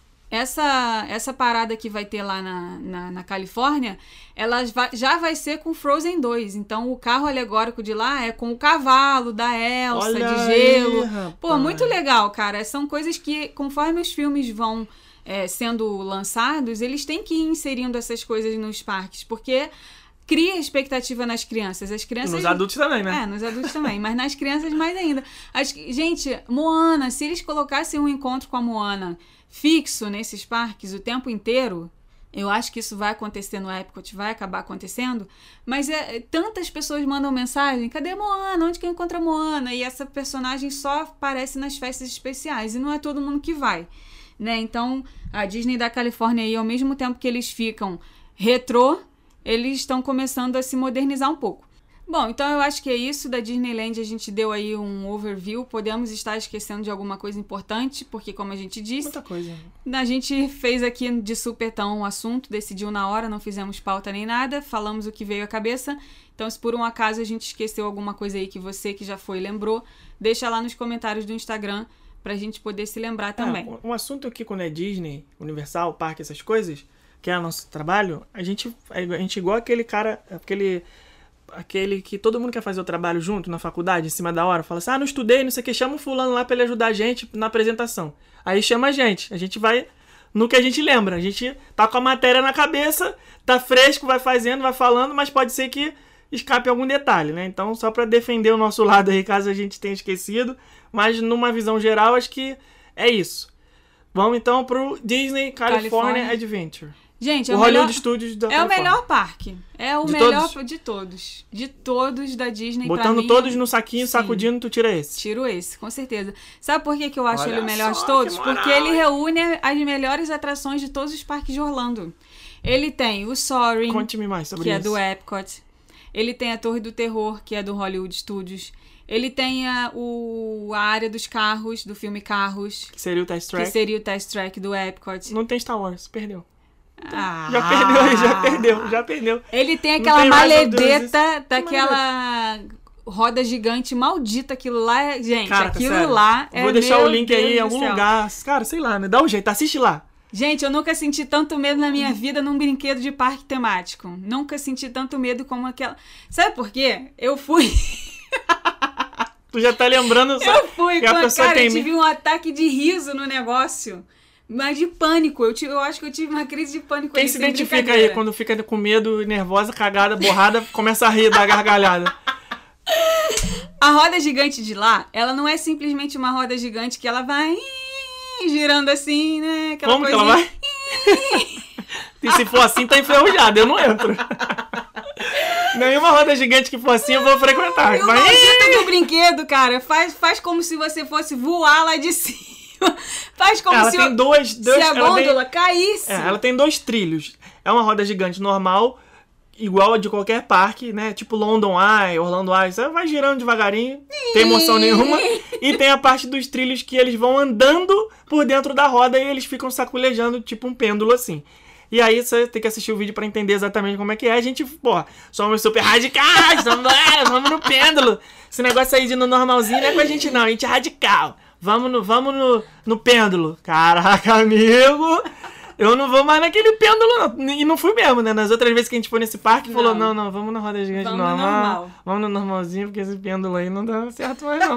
C: essa parada que vai ter lá na, na, na Califórnia, ela vai- já vai ser com Frozen 2. Então, o carro alegórico de lá é com o cavalo da Elsa,
B: Olha
C: de
B: aí,
C: gelo.
B: rapaz.
C: Pô, muito legal, cara. São coisas que, conforme os filmes vão é, sendo lançados, eles têm que ir inserindo essas coisas nos parques, porque cria expectativa nas crianças. As crianças
B: nos adultos também, né?
C: é, nos adultos também, mas nas crianças mais ainda. As- gente, Moana, se eles colocassem um encontro com a Moana fixo nesses parques o tempo inteiro, eu acho que isso vai acontecer no Epcot, vai acabar acontecendo, mas é, é, tantas pessoas mandam mensagem, cadê Moana? Onde que eu encontro a Moana? E essa personagem só aparece nas festas especiais, e não é todo mundo que vai, né? Então, a Disney da Califórnia aí, ao mesmo tempo que eles ficam retrô, eles estão começando a se modernizar um pouco. Bom, então eu acho que é isso. Da Disneyland a gente deu aí um overview. Podemos estar esquecendo de alguma coisa importante, porque, como a gente disse,
B: Muita coisa.
C: a gente fez aqui de supetão um assunto, decidiu na hora, não fizemos pauta nem nada, falamos o que veio à cabeça. Então, se por um acaso a gente esqueceu alguma coisa aí que você que já foi lembrou, deixa lá nos comentários do Instagram pra gente poder se lembrar também.
B: É, um- assunto aqui quando é Disney, Universal, parque, essas coisas, que é o nosso trabalho, a gente, a gente é igual aquele cara, aquele aquele que todo mundo quer fazer o trabalho junto na faculdade, em cima da hora, fala assim: "Ah, não estudei, não sei o que, chama o fulano lá pra ele ajudar a gente na apresentação". Aí chama a gente, a gente vai no que a gente lembra. A gente tá com a matéria na cabeça, tá fresco, vai fazendo, vai falando, mas pode ser que escape algum detalhe, né? Então, só pra defender o nosso lado aí, caso a gente tenha esquecido, mas numa visão geral, acho que é isso. Vamos então pro Disney California,
C: California.
B: Adventure.
C: Gente, é
B: o
C: o
B: Hollywood
C: melhor,
B: Studios da
C: é o melhor parque. É o
B: De
C: melhor
B: todos?
C: de todos. De todos da Disney.
B: Botando
C: mim,
B: todos no saquinho,
C: Sim.
B: sacudindo, tu tira esse.
C: Tiro esse, com certeza. Sabe por que, que eu acho
B: Olha
C: ele o melhor de todos?
B: que moral,
C: Porque ele
B: hein?
C: reúne as melhores atrações de todos os parques de Orlando. Ele tem o Soaring,
B: Conte-me mais sobre
C: que é
B: isso.
C: do Epcot. Ele tem a Torre do Terror, que é do Hollywood Studios. Ele tem a, o, a área dos carros, do filme Carros,
B: Que seria o Test
C: que
B: Track.
C: seria o Test Track do Epcot.
B: Não tem Star Wars, perdeu.
C: Ah.
B: Já perdeu, já perdeu, já perdeu.
C: Ele tem aquela
B: tem
C: maledeta daquela roda gigante maldita. Aquilo lá, é- gente,
B: Cara,
C: aquilo
B: sério.
C: lá é.
B: Vou deixar o link aí
C: Deus
B: em
C: do
B: algum
C: céu.
B: lugar. Cara, sei lá, né? Dá um jeito, assiste lá.
C: Gente, eu nunca senti tanto medo na minha vida num brinquedo de parque temático. Nunca senti tanto medo como aquela. Sabe por quê? Eu fui.
B: Tu já tá lembrando. só-
C: Eu fui,
B: E a pessoa
C: cara,
B: tem
C: eu tive um ataque de riso no negócio. Mas de pânico. Eu, tive, eu acho que eu tive uma crise de pânico
B: Quem
C: ali,
B: se identifica aí quando fica com medo, nervosa, cagada, borrada, começa a rir da gargalhada?
C: A roda gigante de lá, ela não é simplesmente uma roda gigante que ela vai girando assim, né? Aquela
B: Como que ela
C: coisinha.
B: vai? e se for assim, tá enferrujado, eu não entro. Nenhuma roda gigante que for assim eu vou frequentar.
C: E o
B: Mas...
C: maldito do brinquedo, cara, faz, faz como se você fosse voar lá de cima. Faz como
B: Ela
C: se,
B: tem
C: o-
B: dois, dois
C: se a
B: ela tem-
C: gôndola caísse.
B: É, ela tem dois trilhos. É uma roda gigante normal, igual a de qualquer parque, né? Tipo London Eye, Orlando Eye. Você vai girando devagarinho, tem emoção nenhuma. E tem a parte dos trilhos que eles vão andando por dentro da roda e eles ficam saculejando, tipo um pêndulo assim. E aí você tem que assistir o vídeo pra entender exatamente como é que é. A gente, porra, somos super radicais, vamos, é, vamos no pêndulo. Esse negócio aí de no normalzinho não é com a gente não, a gente é radical. Vamos no, vamos no, no pêndulo. Caraca, amigo, eu não vou mais naquele pêndulo não. E não fui mesmo, né? Nas outras vezes que a gente foi nesse parque, falou, não,
C: Não.
B: não, vamos na roda gigante
C: Vamos no
B: normal.
C: normal.
B: Vamos no normalzinho, porque esse pêndulo aí não dá certo mais não.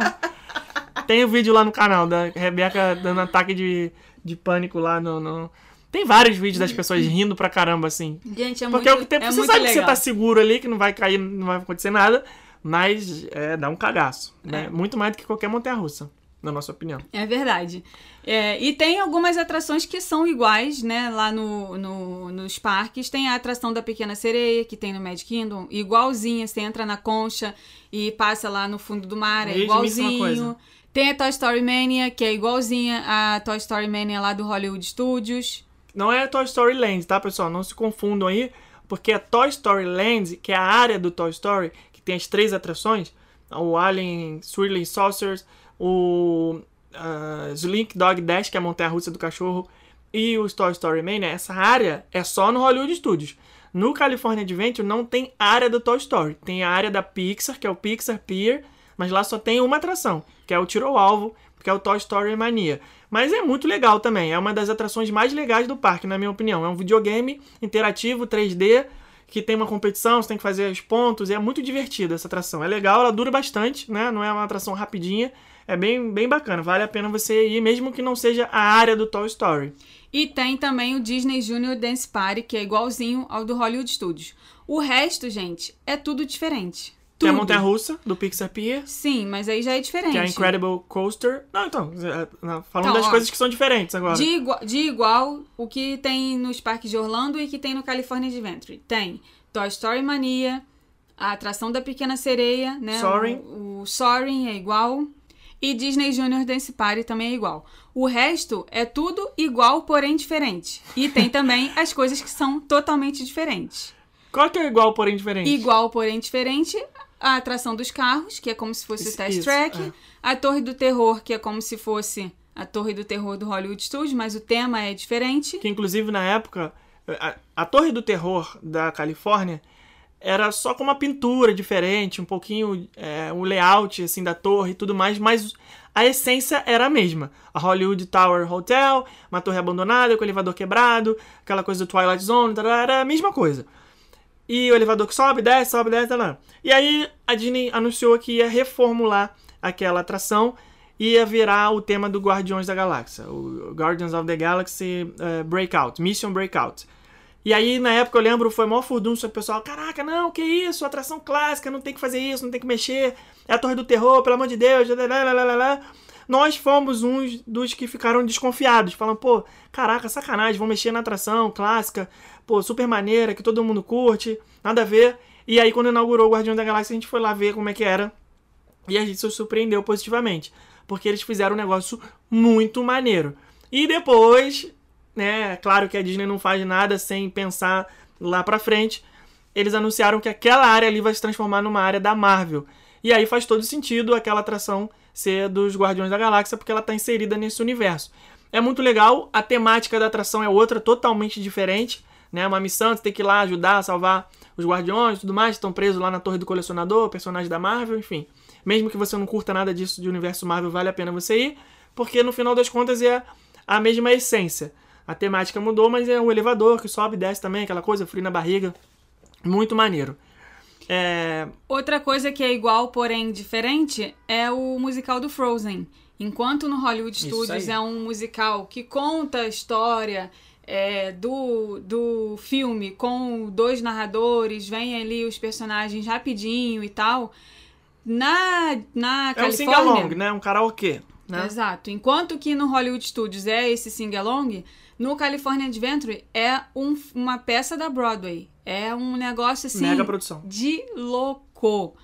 B: Tem o vídeo lá no canal da Rebeca dando ataque de, de pânico lá no, no- Tem vários vídeos das pessoas rindo pra caramba, assim.
C: Gente, é
B: Porque
C: muito,
B: o tempo
C: é
B: você
C: muito
B: sabe que
C: legal.
B: você tá seguro ali, que não vai cair, não vai acontecer nada, mas é, dá um cagaço. Né?
C: É.
B: Muito mais do que qualquer montanha-russa, na nossa opinião.
C: É verdade. É, e tem algumas atrações que são iguais, né? Lá no, no- nos parques. Tem a atração da Pequena Sereia, que tem no Magic Kingdom. Igualzinha, você entra na concha e passa lá no fundo do mar. É igualzinho. Tem a Toy Story Mania, que é igualzinha a Toy Story Mania lá do Hollywood Studios.
B: Não é Toy Story Land, tá, pessoal? Não se confundam aí, porque a Toy Story Land, que é a área do Toy Story, que tem as três atrações, o Alien Swirling Saucers, o uh, Slink Dog Dash, que é a montanha-russa do cachorro, e o Toy Story Mania, essa área é só no Hollywood Studios. No California Adventure não tem área do Toy Story. Tem a área da Pixar, que é o Pixar Pier, mas lá só tem uma atração, que é o Tiro ao Alvo, que é o Toy Story Mania. Mas é muito legal também, é uma das atrações mais legais do parque, na minha opinião. É um videogame interativo 3D que tem uma competição, você tem que fazer os pontos, é muito divertida essa atração. É legal, ela dura bastante, né? Não é uma atração rapidinha, é bem, bem bacana, vale a pena você ir, mesmo que não seja a área do Toy Story.
C: E tem também o Disney Junior Dance Party, que é igualzinho ao do Hollywood Studios. O resto, gente, é tudo diferente.
B: Tem
C: Tudo.
B: a montanha russa do Pixar Pier,
C: Sim, mas aí já é diferente.
B: que é a Incredible Coaster. Não, então, é, não, falando
C: Então,
B: das
C: ó,
B: coisas que são diferentes agora.
C: De igual, de igual o que tem nos parques de Orlando e que tem no California Adventure. Tem Toy Story Mania, a atração da Pequena Sereia, né?
B: Soaring.
C: O, o Soaring é igual. E Disney Junior Dance Party também é igual. O resto é tudo igual, porém diferente. E tem também as coisas que são totalmente diferentes.
B: Qual que é igual, porém diferente?
C: Igual, porém diferente, a atração dos carros, que é como se fosse
B: Isso,
C: o Test
B: isso,
C: Track.
B: é.
C: A Torre do Terror, que é como se fosse a Torre do Terror do Hollywood Studios, mas o tema é diferente.
B: Que inclusive na época, a, a Torre do Terror da Califórnia era só com uma pintura diferente, um pouquinho é, um layout assim da torre e tudo mais, mas a essência era a mesma. A Hollywood Tower Hotel, uma torre abandonada com o elevador quebrado, aquela coisa do Twilight Zone, era a mesma coisa. E o elevador que sobe, desce, sobe, desce, tarará. E aí a Disney anunciou que ia reformular aquela atração ia virar o tema do Guardiões da Galáxia, o Guardians of the Galaxy eh, Breakout, Mission Breakout. E aí, na época, eu lembro, foi maior furdunço, o pessoal, caraca, não, que isso, atração clássica, não tem que fazer isso, não tem que mexer, é a Torre do Terror, pelo amor de Deus, lá. Nós fomos uns dos que ficaram desconfiados, falando, pô, caraca, sacanagem, vão mexer na atração clássica, pô, super maneira, que todo mundo curte, nada a ver. E aí, quando inaugurou o Guardião da Galáxia, a gente foi lá ver como é que era, e a gente se surpreendeu positivamente, porque eles fizeram um negócio muito maneiro. E depois, né, claro que a Disney não faz nada sem pensar lá pra frente, eles anunciaram que aquela área ali vai se transformar numa área da Marvel. E aí faz todo sentido aquela atração ser dos Guardiões da Galáxia, porque ela está inserida nesse universo. É muito legal, a temática da atração é outra, totalmente diferente. Né? Uma missão, você tem que ir lá ajudar salvar os Guardiões e tudo mais, estão presos lá na Torre do Colecionador, personagem da Marvel, enfim. Mesmo que você não curta nada disso de universo Marvel, vale a pena você ir, porque no final das contas é a mesma essência. A temática mudou, mas é o elevador que sobe e desce também, aquela coisa, frio na barriga. Muito maneiro. É,
C: Outra coisa que é igual, porém diferente, é o musical do Frozen. Enquanto no Hollywood Studios é um musical que conta a história é, do, do filme com dois narradores, vem ali os personagens rapidinho e tal. Na, na
B: é um
C: Califórnia.
B: sing-along, né? Um karaokê. Né?
C: Exato. Enquanto que no Hollywood Studios é esse sing-along, no California Adventure é um- uma peça da Broadway. É um negócio assim
B: Mega produção.
C: de louco.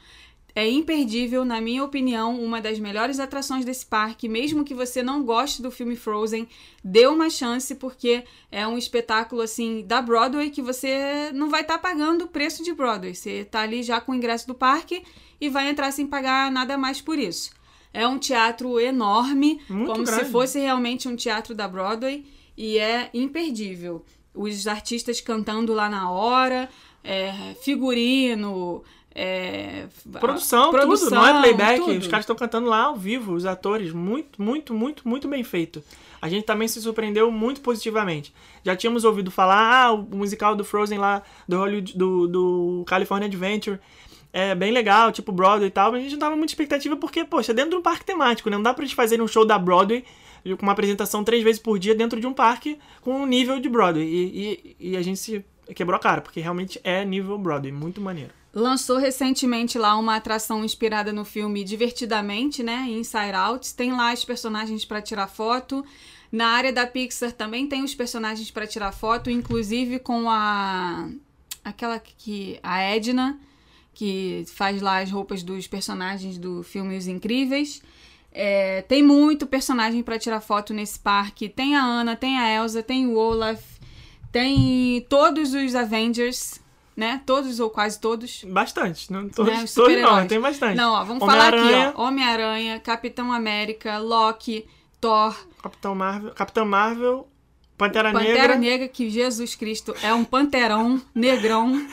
C: É imperdível, na minha opinião, uma das melhores atrações desse parque. Mesmo que você não goste do filme Frozen, dê uma chance, porque é um espetáculo assim da Broadway que você não vai estar pagando o preço de Broadway. Você tá ali já com o ingresso do parque e vai entrar sem pagar nada mais por isso. É um teatro enorme,
B: Muito
C: como
B: grande.
C: se fosse realmente um teatro da Broadway, e é imperdível. Os artistas cantando lá na hora, é, figurino, é,
B: Produção,
C: produção,
B: tudo, não é playback.
C: tudo.
B: Os caras estão cantando lá ao vivo, os atores. Muito, muito, muito, muito bem feito. A gente também se surpreendeu muito positivamente. Já tínhamos ouvido falar, ah, o musical do Frozen lá, do Hollywood, do, do California Adventure. É bem legal, tipo Broadway e tal, mas a gente não tava muita expectativa porque, poxa, é dentro de um parque temático, né? Não dá pra eles fazerem um show da Broadway com uma apresentação três vezes por dia dentro de um parque com um nível de Broadway. E, e, e a gente se quebrou a cara, porque realmente é nível Broadway, muito maneiro.
C: Lançou recentemente lá uma atração inspirada no filme Divertidamente, né? Inside Out. Tem lá os personagens para tirar foto. Na área da Pixar também tem os personagens para tirar foto, inclusive com a aquela que a Edna, que faz lá as roupas dos personagens do filme Os Incríveis. É, tem muito personagem para tirar foto nesse parque. Tem a Ana, tem a Elsa, tem o Olaf, tem todos os Avengers, né? Todos ou quase todos.
B: Bastante, não todos,
C: Né, os
B: todos não, tem bastante.
C: Não, ó, vamos falar aqui,
B: Homem-Aranha,
C: ó. Homem-Aranha, Capitão América, Loki, Thor,
B: Capitão Marvel, Capitão Marvel, Pantera,
C: Pantera
B: Negra,
C: Negra, que Jesus Cristo é um panterão, negrão,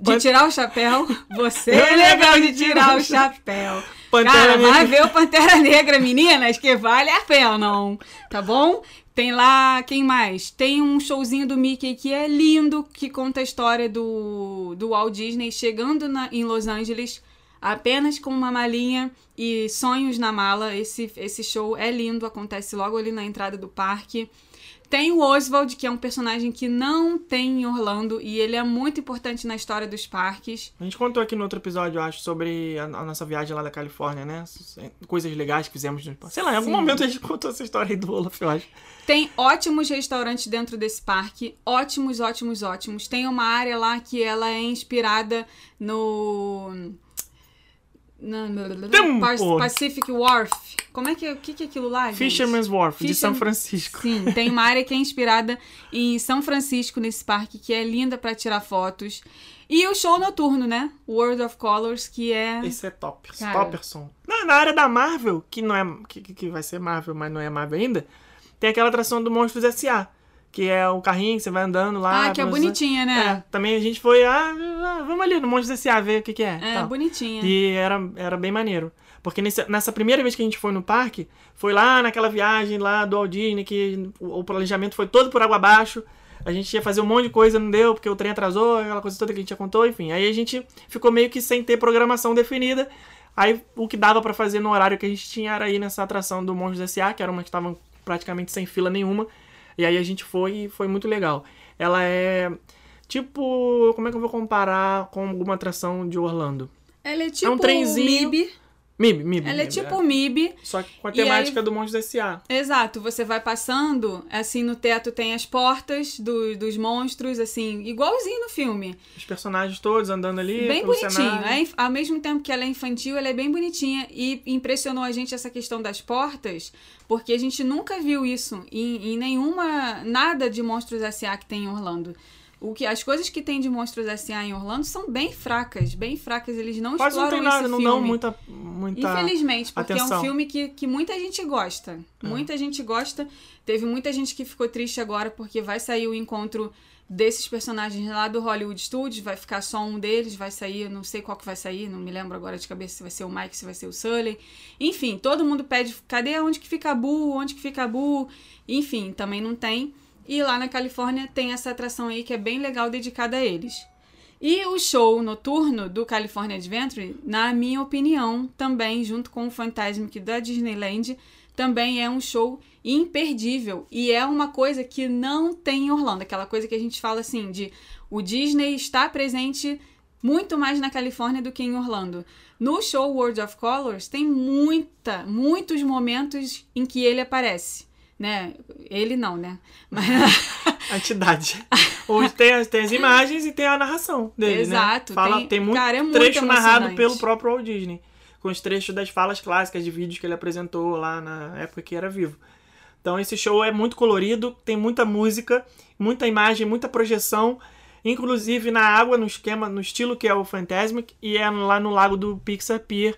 C: de tirar o chapéu. Você
B: É
C: é legal de tirar o chapéu.
B: Pantera
C: Cara,
B: Negra.
C: vai ver o Pantera Negra, meninas, que vale a pena, não. Tá bom? Tem lá, quem mais? Tem um showzinho do Mickey que é lindo, que conta a história do, do Walt Disney chegando na, em Los Angeles apenas com uma malinha e sonhos na mala. Esse, esse show é lindo, acontece logo ali na entrada do parque. Tem o Oswald, que é um personagem que não tem em Orlando e ele é muito importante na história dos parques.
B: A gente contou aqui no outro episódio, eu acho, sobre a, a nossa viagem lá da Califórnia, né? Coisas legais que fizemos. no- Sei lá, em algum
C: Sim.
B: momento a gente contou essa história aí do Olaf, eu acho.
C: Tem ótimos restaurantes dentro desse parque, ótimos, ótimos, ótimos. Tem uma área lá que ela é inspirada no Não.
B: Tempo.
C: Pacific Wharf. Como é que é? O que, é aquilo lá, gente?
B: Fisherman's Wharf, de São Francisco.
C: Sim, tem uma área que é inspirada em São Francisco, nesse parque, que é linda pra tirar fotos. E o show noturno, né? World of Colors, que é.
B: Esse é top.
C: Cara.
B: Topperson. Na, na área da Marvel, que não é. Que- que vai ser Marvel, mas não é Marvel ainda, tem aquela atração do Monstros S.A. Que é o carrinho que você vai andando lá.
C: Ah, que é bonitinha,
B: É,
C: né?
B: também a gente foi, ah, ah, vamos ali no Monstros S.A. ver o que, que é.
C: É,
B: tal.
C: bonitinha.
B: E era, era bem maneiro. Porque nesse- nessa primeira vez que a gente foi no parque, foi lá naquela viagem lá do Walt Disney, que o, o planejamento foi todo por água abaixo. A gente ia fazer um monte de coisa, não deu, porque o trem atrasou, aquela coisa toda que a gente já contou, enfim. Aí a gente ficou meio que sem ter programação definida. Aí o que dava pra fazer no horário que a gente tinha era ir nessa atração do Monstros S.A., que era uma que estavam praticamente sem fila nenhuma. E aí a gente foi e foi muito legal. Ela é tipo, como é que eu vou comparar com alguma atração de Orlando?
C: Ela é tipo
B: um trenzinho.
C: MIB.
B: MIB, MIB.
C: Ela é
B: MIB,
C: tipo MIB.
B: Só que com a temática do Monstros S.A.
C: Exato, você vai passando, assim, no teto tem as portas do- dos monstros, assim, igualzinho no filme.
B: Os personagens todos andando ali.
C: Bem bonitinho.
B: cenário.
C: É, ao mesmo tempo que ela é infantil, ela é bem bonitinha. E impressionou a gente essa questão das portas, porque a gente nunca viu isso em, em nenhuma. nada de Monstros S.A. que tem em Orlando. O que, as coisas que tem de Monstros S.A. em Orlando são bem fracas, bem fracas. Eles não
B: Quase não
C: exploram
B: tem nada, não dão muita. muita...
C: Infelizmente, porque é um
B: atenção.
C: filme que, que muita gente gosta. Muita gente gosta. Teve muita gente que ficou triste agora porque vai sair o encontro desses personagens lá do Hollywood Studios. Vai ficar só um deles, vai sair, não sei qual que vai sair, não me lembro agora de cabeça se vai ser o Mike, se vai ser o Sully. Enfim, todo mundo pede, cadê onde que fica a Boo? Onde que fica a Boo? Enfim, também não tem. E lá na Califórnia tem essa atração aí que é bem legal dedicada a eles. E o show noturno do California Adventure, na minha opinião, também, junto com o Fantasmic da Disneyland, também é um show imperdível. E é uma coisa que não tem em Orlando. Aquela coisa que a gente fala assim, de o Disney está presente muito mais na Califórnia do que em Orlando. No show World of Colors tem muita, muitos momentos em que ele aparece. Né? Ele não, né? Mas...
B: A entidade. Hoje tem, as- tem as imagens e tem a narração dele,
C: Exato,
B: né? Fala,
C: tem-
B: tem, muito
C: cara, é muito
B: trecho narrado pelo próprio Walt Disney. Com os trechos das falas clássicas de vídeos que ele apresentou lá na época que era vivo. Então esse show é muito colorido, tem muita música, muita imagem, muita projeção, inclusive na água, no esquema, no estilo que é o Fantasmic, e é lá no lago do Pixar Pier.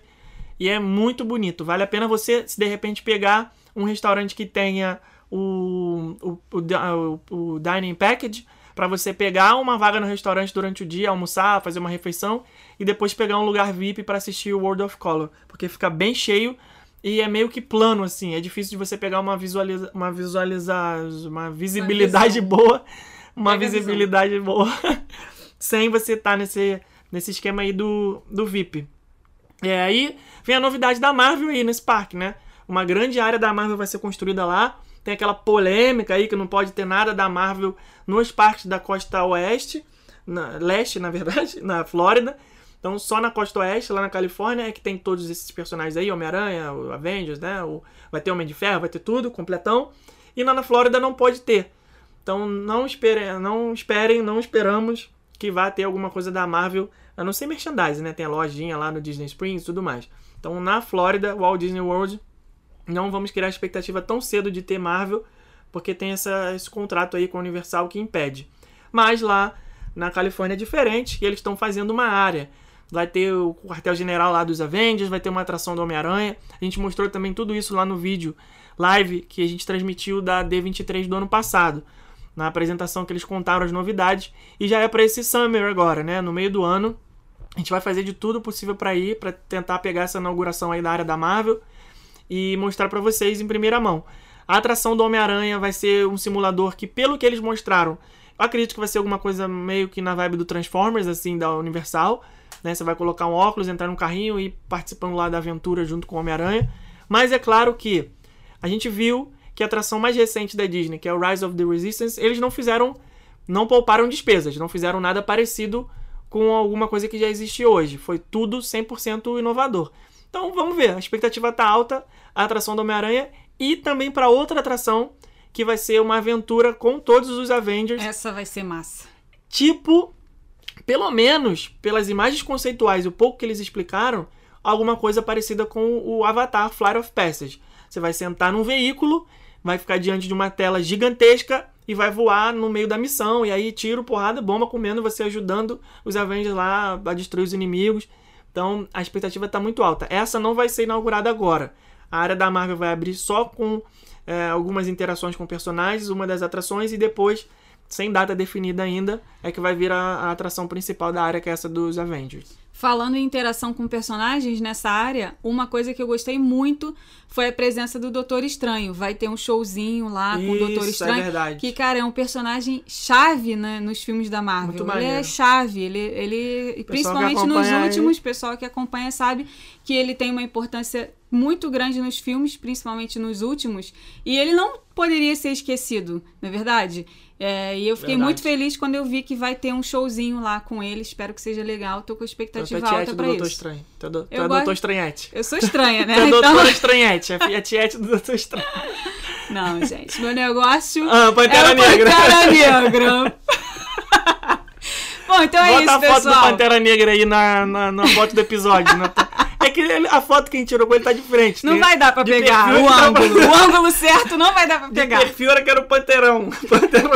B: E é muito bonito. Vale a pena você, se de repente pegar um restaurante que tenha o, o, o, da- o, o Dining Package, para você pegar uma vaga no restaurante durante o dia, almoçar, fazer uma refeição, e depois pegar um lugar VIP para assistir o World of Color. Porque fica bem cheio e é meio que plano, assim. É difícil de você pegar uma visualiza, uma visualiza, uma visibilidade
C: visão.
B: boa, uma visibilidade boa, sem você estar nesse, nesse esquema aí do, do VIP. E aí vem a novidade da Marvel aí nesse parque, né? Uma grande área da Marvel vai ser construída lá. Tem aquela polêmica aí que não pode ter nada da Marvel nos parques da costa oeste, na, leste, na verdade, na Flórida. Então só na costa oeste, lá na Califórnia, é que tem todos esses personagens aí, Homem-Aranha, o Avengers, né? O, vai ter Homem de Ferro, vai ter tudo, completão. E lá na Flórida não pode ter. Então não esperem, não esperem, não esperamos que vá ter alguma coisa da Marvel, a não ser merchandising, né? Tem a lojinha lá no Disney Springs e tudo mais. Então na Flórida, Walt Disney World, não vamos criar expectativa tão cedo de ter Marvel, porque tem essa, esse contrato aí com a Universal que impede. Mas lá na Califórnia é diferente, que eles estão fazendo uma área. Vai ter o quartel-general lá dos Avengers, vai ter uma atração do Homem-Aranha. A gente mostrou também tudo isso lá no vídeo live que a gente transmitiu da D23 do ano passado. Na apresentação que eles contaram as novidades. E já é para esse Summer agora, né? No meio do ano. A gente vai fazer de tudo possível para ir, para tentar pegar essa inauguração aí da área da Marvel e mostrar para vocês em primeira mão. A atração do Homem-Aranha vai ser um simulador que, pelo que eles mostraram, eu acredito que vai ser alguma coisa meio que na vibe do Transformers, assim, da Universal. Né? Você vai colocar um óculos, entrar num carrinho e ir participando lá da aventura junto com o Homem-Aranha. Mas é claro que a gente viu que a atração mais recente da Disney, que é o Rise of the Resistance, eles não fizeram, não pouparam despesas, não fizeram nada parecido com alguma coisa que já existe hoje. Foi tudo 100% inovador. Então vamos ver, a expectativa tá alta, a atração do Homem-Aranha e também para outra atração que vai ser uma aventura com todos os Avengers,
C: Essa vai ser massa.
B: tipo, pelo menos pelas imagens conceituais e o pouco que eles explicaram, alguma coisa parecida com o Avatar Flight of Passage. Você vai sentar num veículo, vai ficar diante de uma tela gigantesca e vai voar no meio da missão. E aí tiro, porrada, bomba comendo, você ajudando os Avengers lá a destruir os inimigos. Então a expectativa está muito alta. Essa não vai ser inaugurada agora. A área da Marvel vai abrir só com é, algumas interações com personagens, uma das atrações, e depois, sem data definida ainda, é que vai vir a, a atração principal da área, que é essa dos Avengers.
C: Falando em interação com personagens nessa área, uma coisa que eu gostei muito foi a presença do Doutor Estranho. Vai ter um showzinho lá com o Doutor
B: Isso, é
C: Estranho.
B: verdade.
C: Que, cara, é um personagem chave né, nos filmes da Marvel.
B: Muito
C: ele é chave. Ele, ele principalmente nos últimos, o pessoal que acompanha sabe que ele tem uma importância muito grande nos filmes, principalmente nos últimos. E ele não poderia ser esquecido, não é verdade? É, e eu fiquei
B: Verdade.
C: muito feliz quando eu vi que vai ter um showzinho lá com ele. Espero que seja legal. Tô com expectativa
B: é
C: alta
B: do
C: pra
B: Doutor
C: isso.
B: Estranho. Tu é, do,
C: Eu
B: é
C: gosto-
B: Doutor Estranhete.
C: Eu sou estranha, né?
B: É
C: Então...
B: Doutor Estranhete. É é tiete do Doutor Estranho.
C: Não, gente. Meu negócio
B: Ah, Pantera
C: é
B: Negra.
C: Pantera Negra. Bom, então é
B: Bota
C: isso,
B: a foto do
C: pessoal.
B: Pantera Negra aí na, na, na foto do episódio. né? É que a foto que a gente tirou com ele tá de frente.
C: Não
B: Tem-
C: vai dar pra
B: de
C: pegar
B: perfil
C: o
B: tá-
C: ângulo. O ângulo certo não vai dar pra
B: De
C: pegar.
B: perfil era que era o Panterão. Panterão.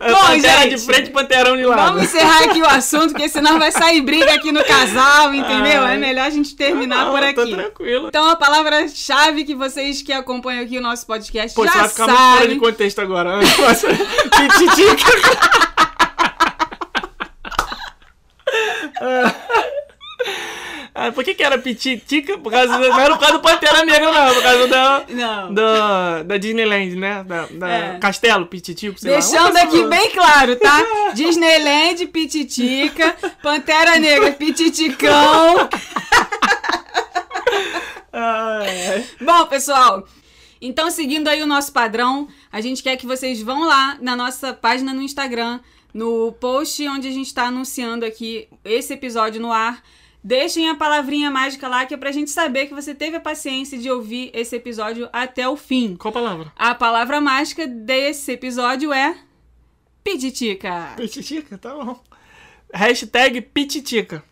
B: É,
C: Bom, gente,
B: de frente, Panterão de lado.
C: Vamos encerrar aqui o assunto, porque senão vai sair briga aqui no casal, entendeu?
B: Ai.
C: É melhor a gente terminar
B: Não,
C: por
B: Tô
C: aqui.
B: tranquilo.
C: Então a palavra-chave que vocês que acompanham aqui o nosso podcast
B: Pô,
C: já
B: você vai ficar muito fora de
C: sabem.
B: contexto agora. Nossa, Tititica. Ah, por que que era Pititica? Por causa do, não era por causa do Pantera Negra, não. Por causa da,
C: Não.
B: da, da Disneyland, né? Da, da
C: É.
B: Castelo, Pititico, sei lá.
C: Deixando
B: Uma
C: aqui
B: pessoa-
C: bem claro, tá? Disneyland, Pititica, Pantera Negra, Pititicão.
B: Ai.
C: Bom, pessoal, então seguindo aí o nosso padrão, a gente quer que vocês vão lá na nossa página no Instagram, no post onde a gente está anunciando aqui esse episódio no ar. Deixem a palavrinha mágica lá, que é pra gente saber que você teve a paciência de ouvir esse episódio até o fim.
B: Qual palavra?
C: A palavra mágica desse episódio é Pititica.
B: Pititica, tá bom. Hashtag Pititica.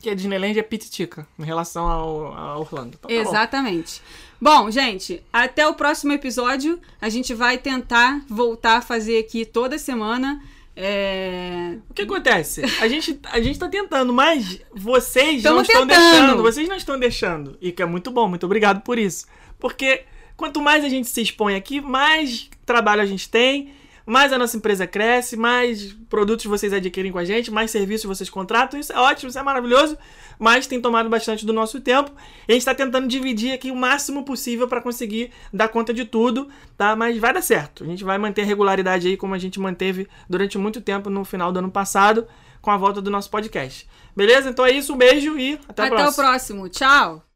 B: Que a Disneyland é Pititica, em relação ao, a Orlando. Então, tá bom.
C: Exatamente. Bom, gente, até o próximo episódio. A gente vai tentar voltar a fazer aqui toda semana. É...
B: O que acontece? A gente, a gente tá tentando, mas vocês
C: Tamo
B: não estão
C: tentando.
B: deixando. Vocês não estão deixando. E que é muito bom, muito obrigado por isso. Porque quanto mais a gente se expõe aqui, mais trabalho a gente tem, mais a nossa empresa cresce, mais produtos vocês adquirem com a gente, mais serviços vocês contratam. Isso é ótimo, isso é maravilhoso, mas tem tomado bastante do nosso tempo. E a gente está tentando dividir aqui o máximo possível para conseguir dar conta de tudo, tá? Mas vai dar certo. A gente vai manter a regularidade aí como a gente manteve durante muito tempo no final do ano passado, com a volta do nosso podcast. Beleza? Então é isso, um beijo e até,
C: Até
B: próxima.
C: o próximo. Tchau.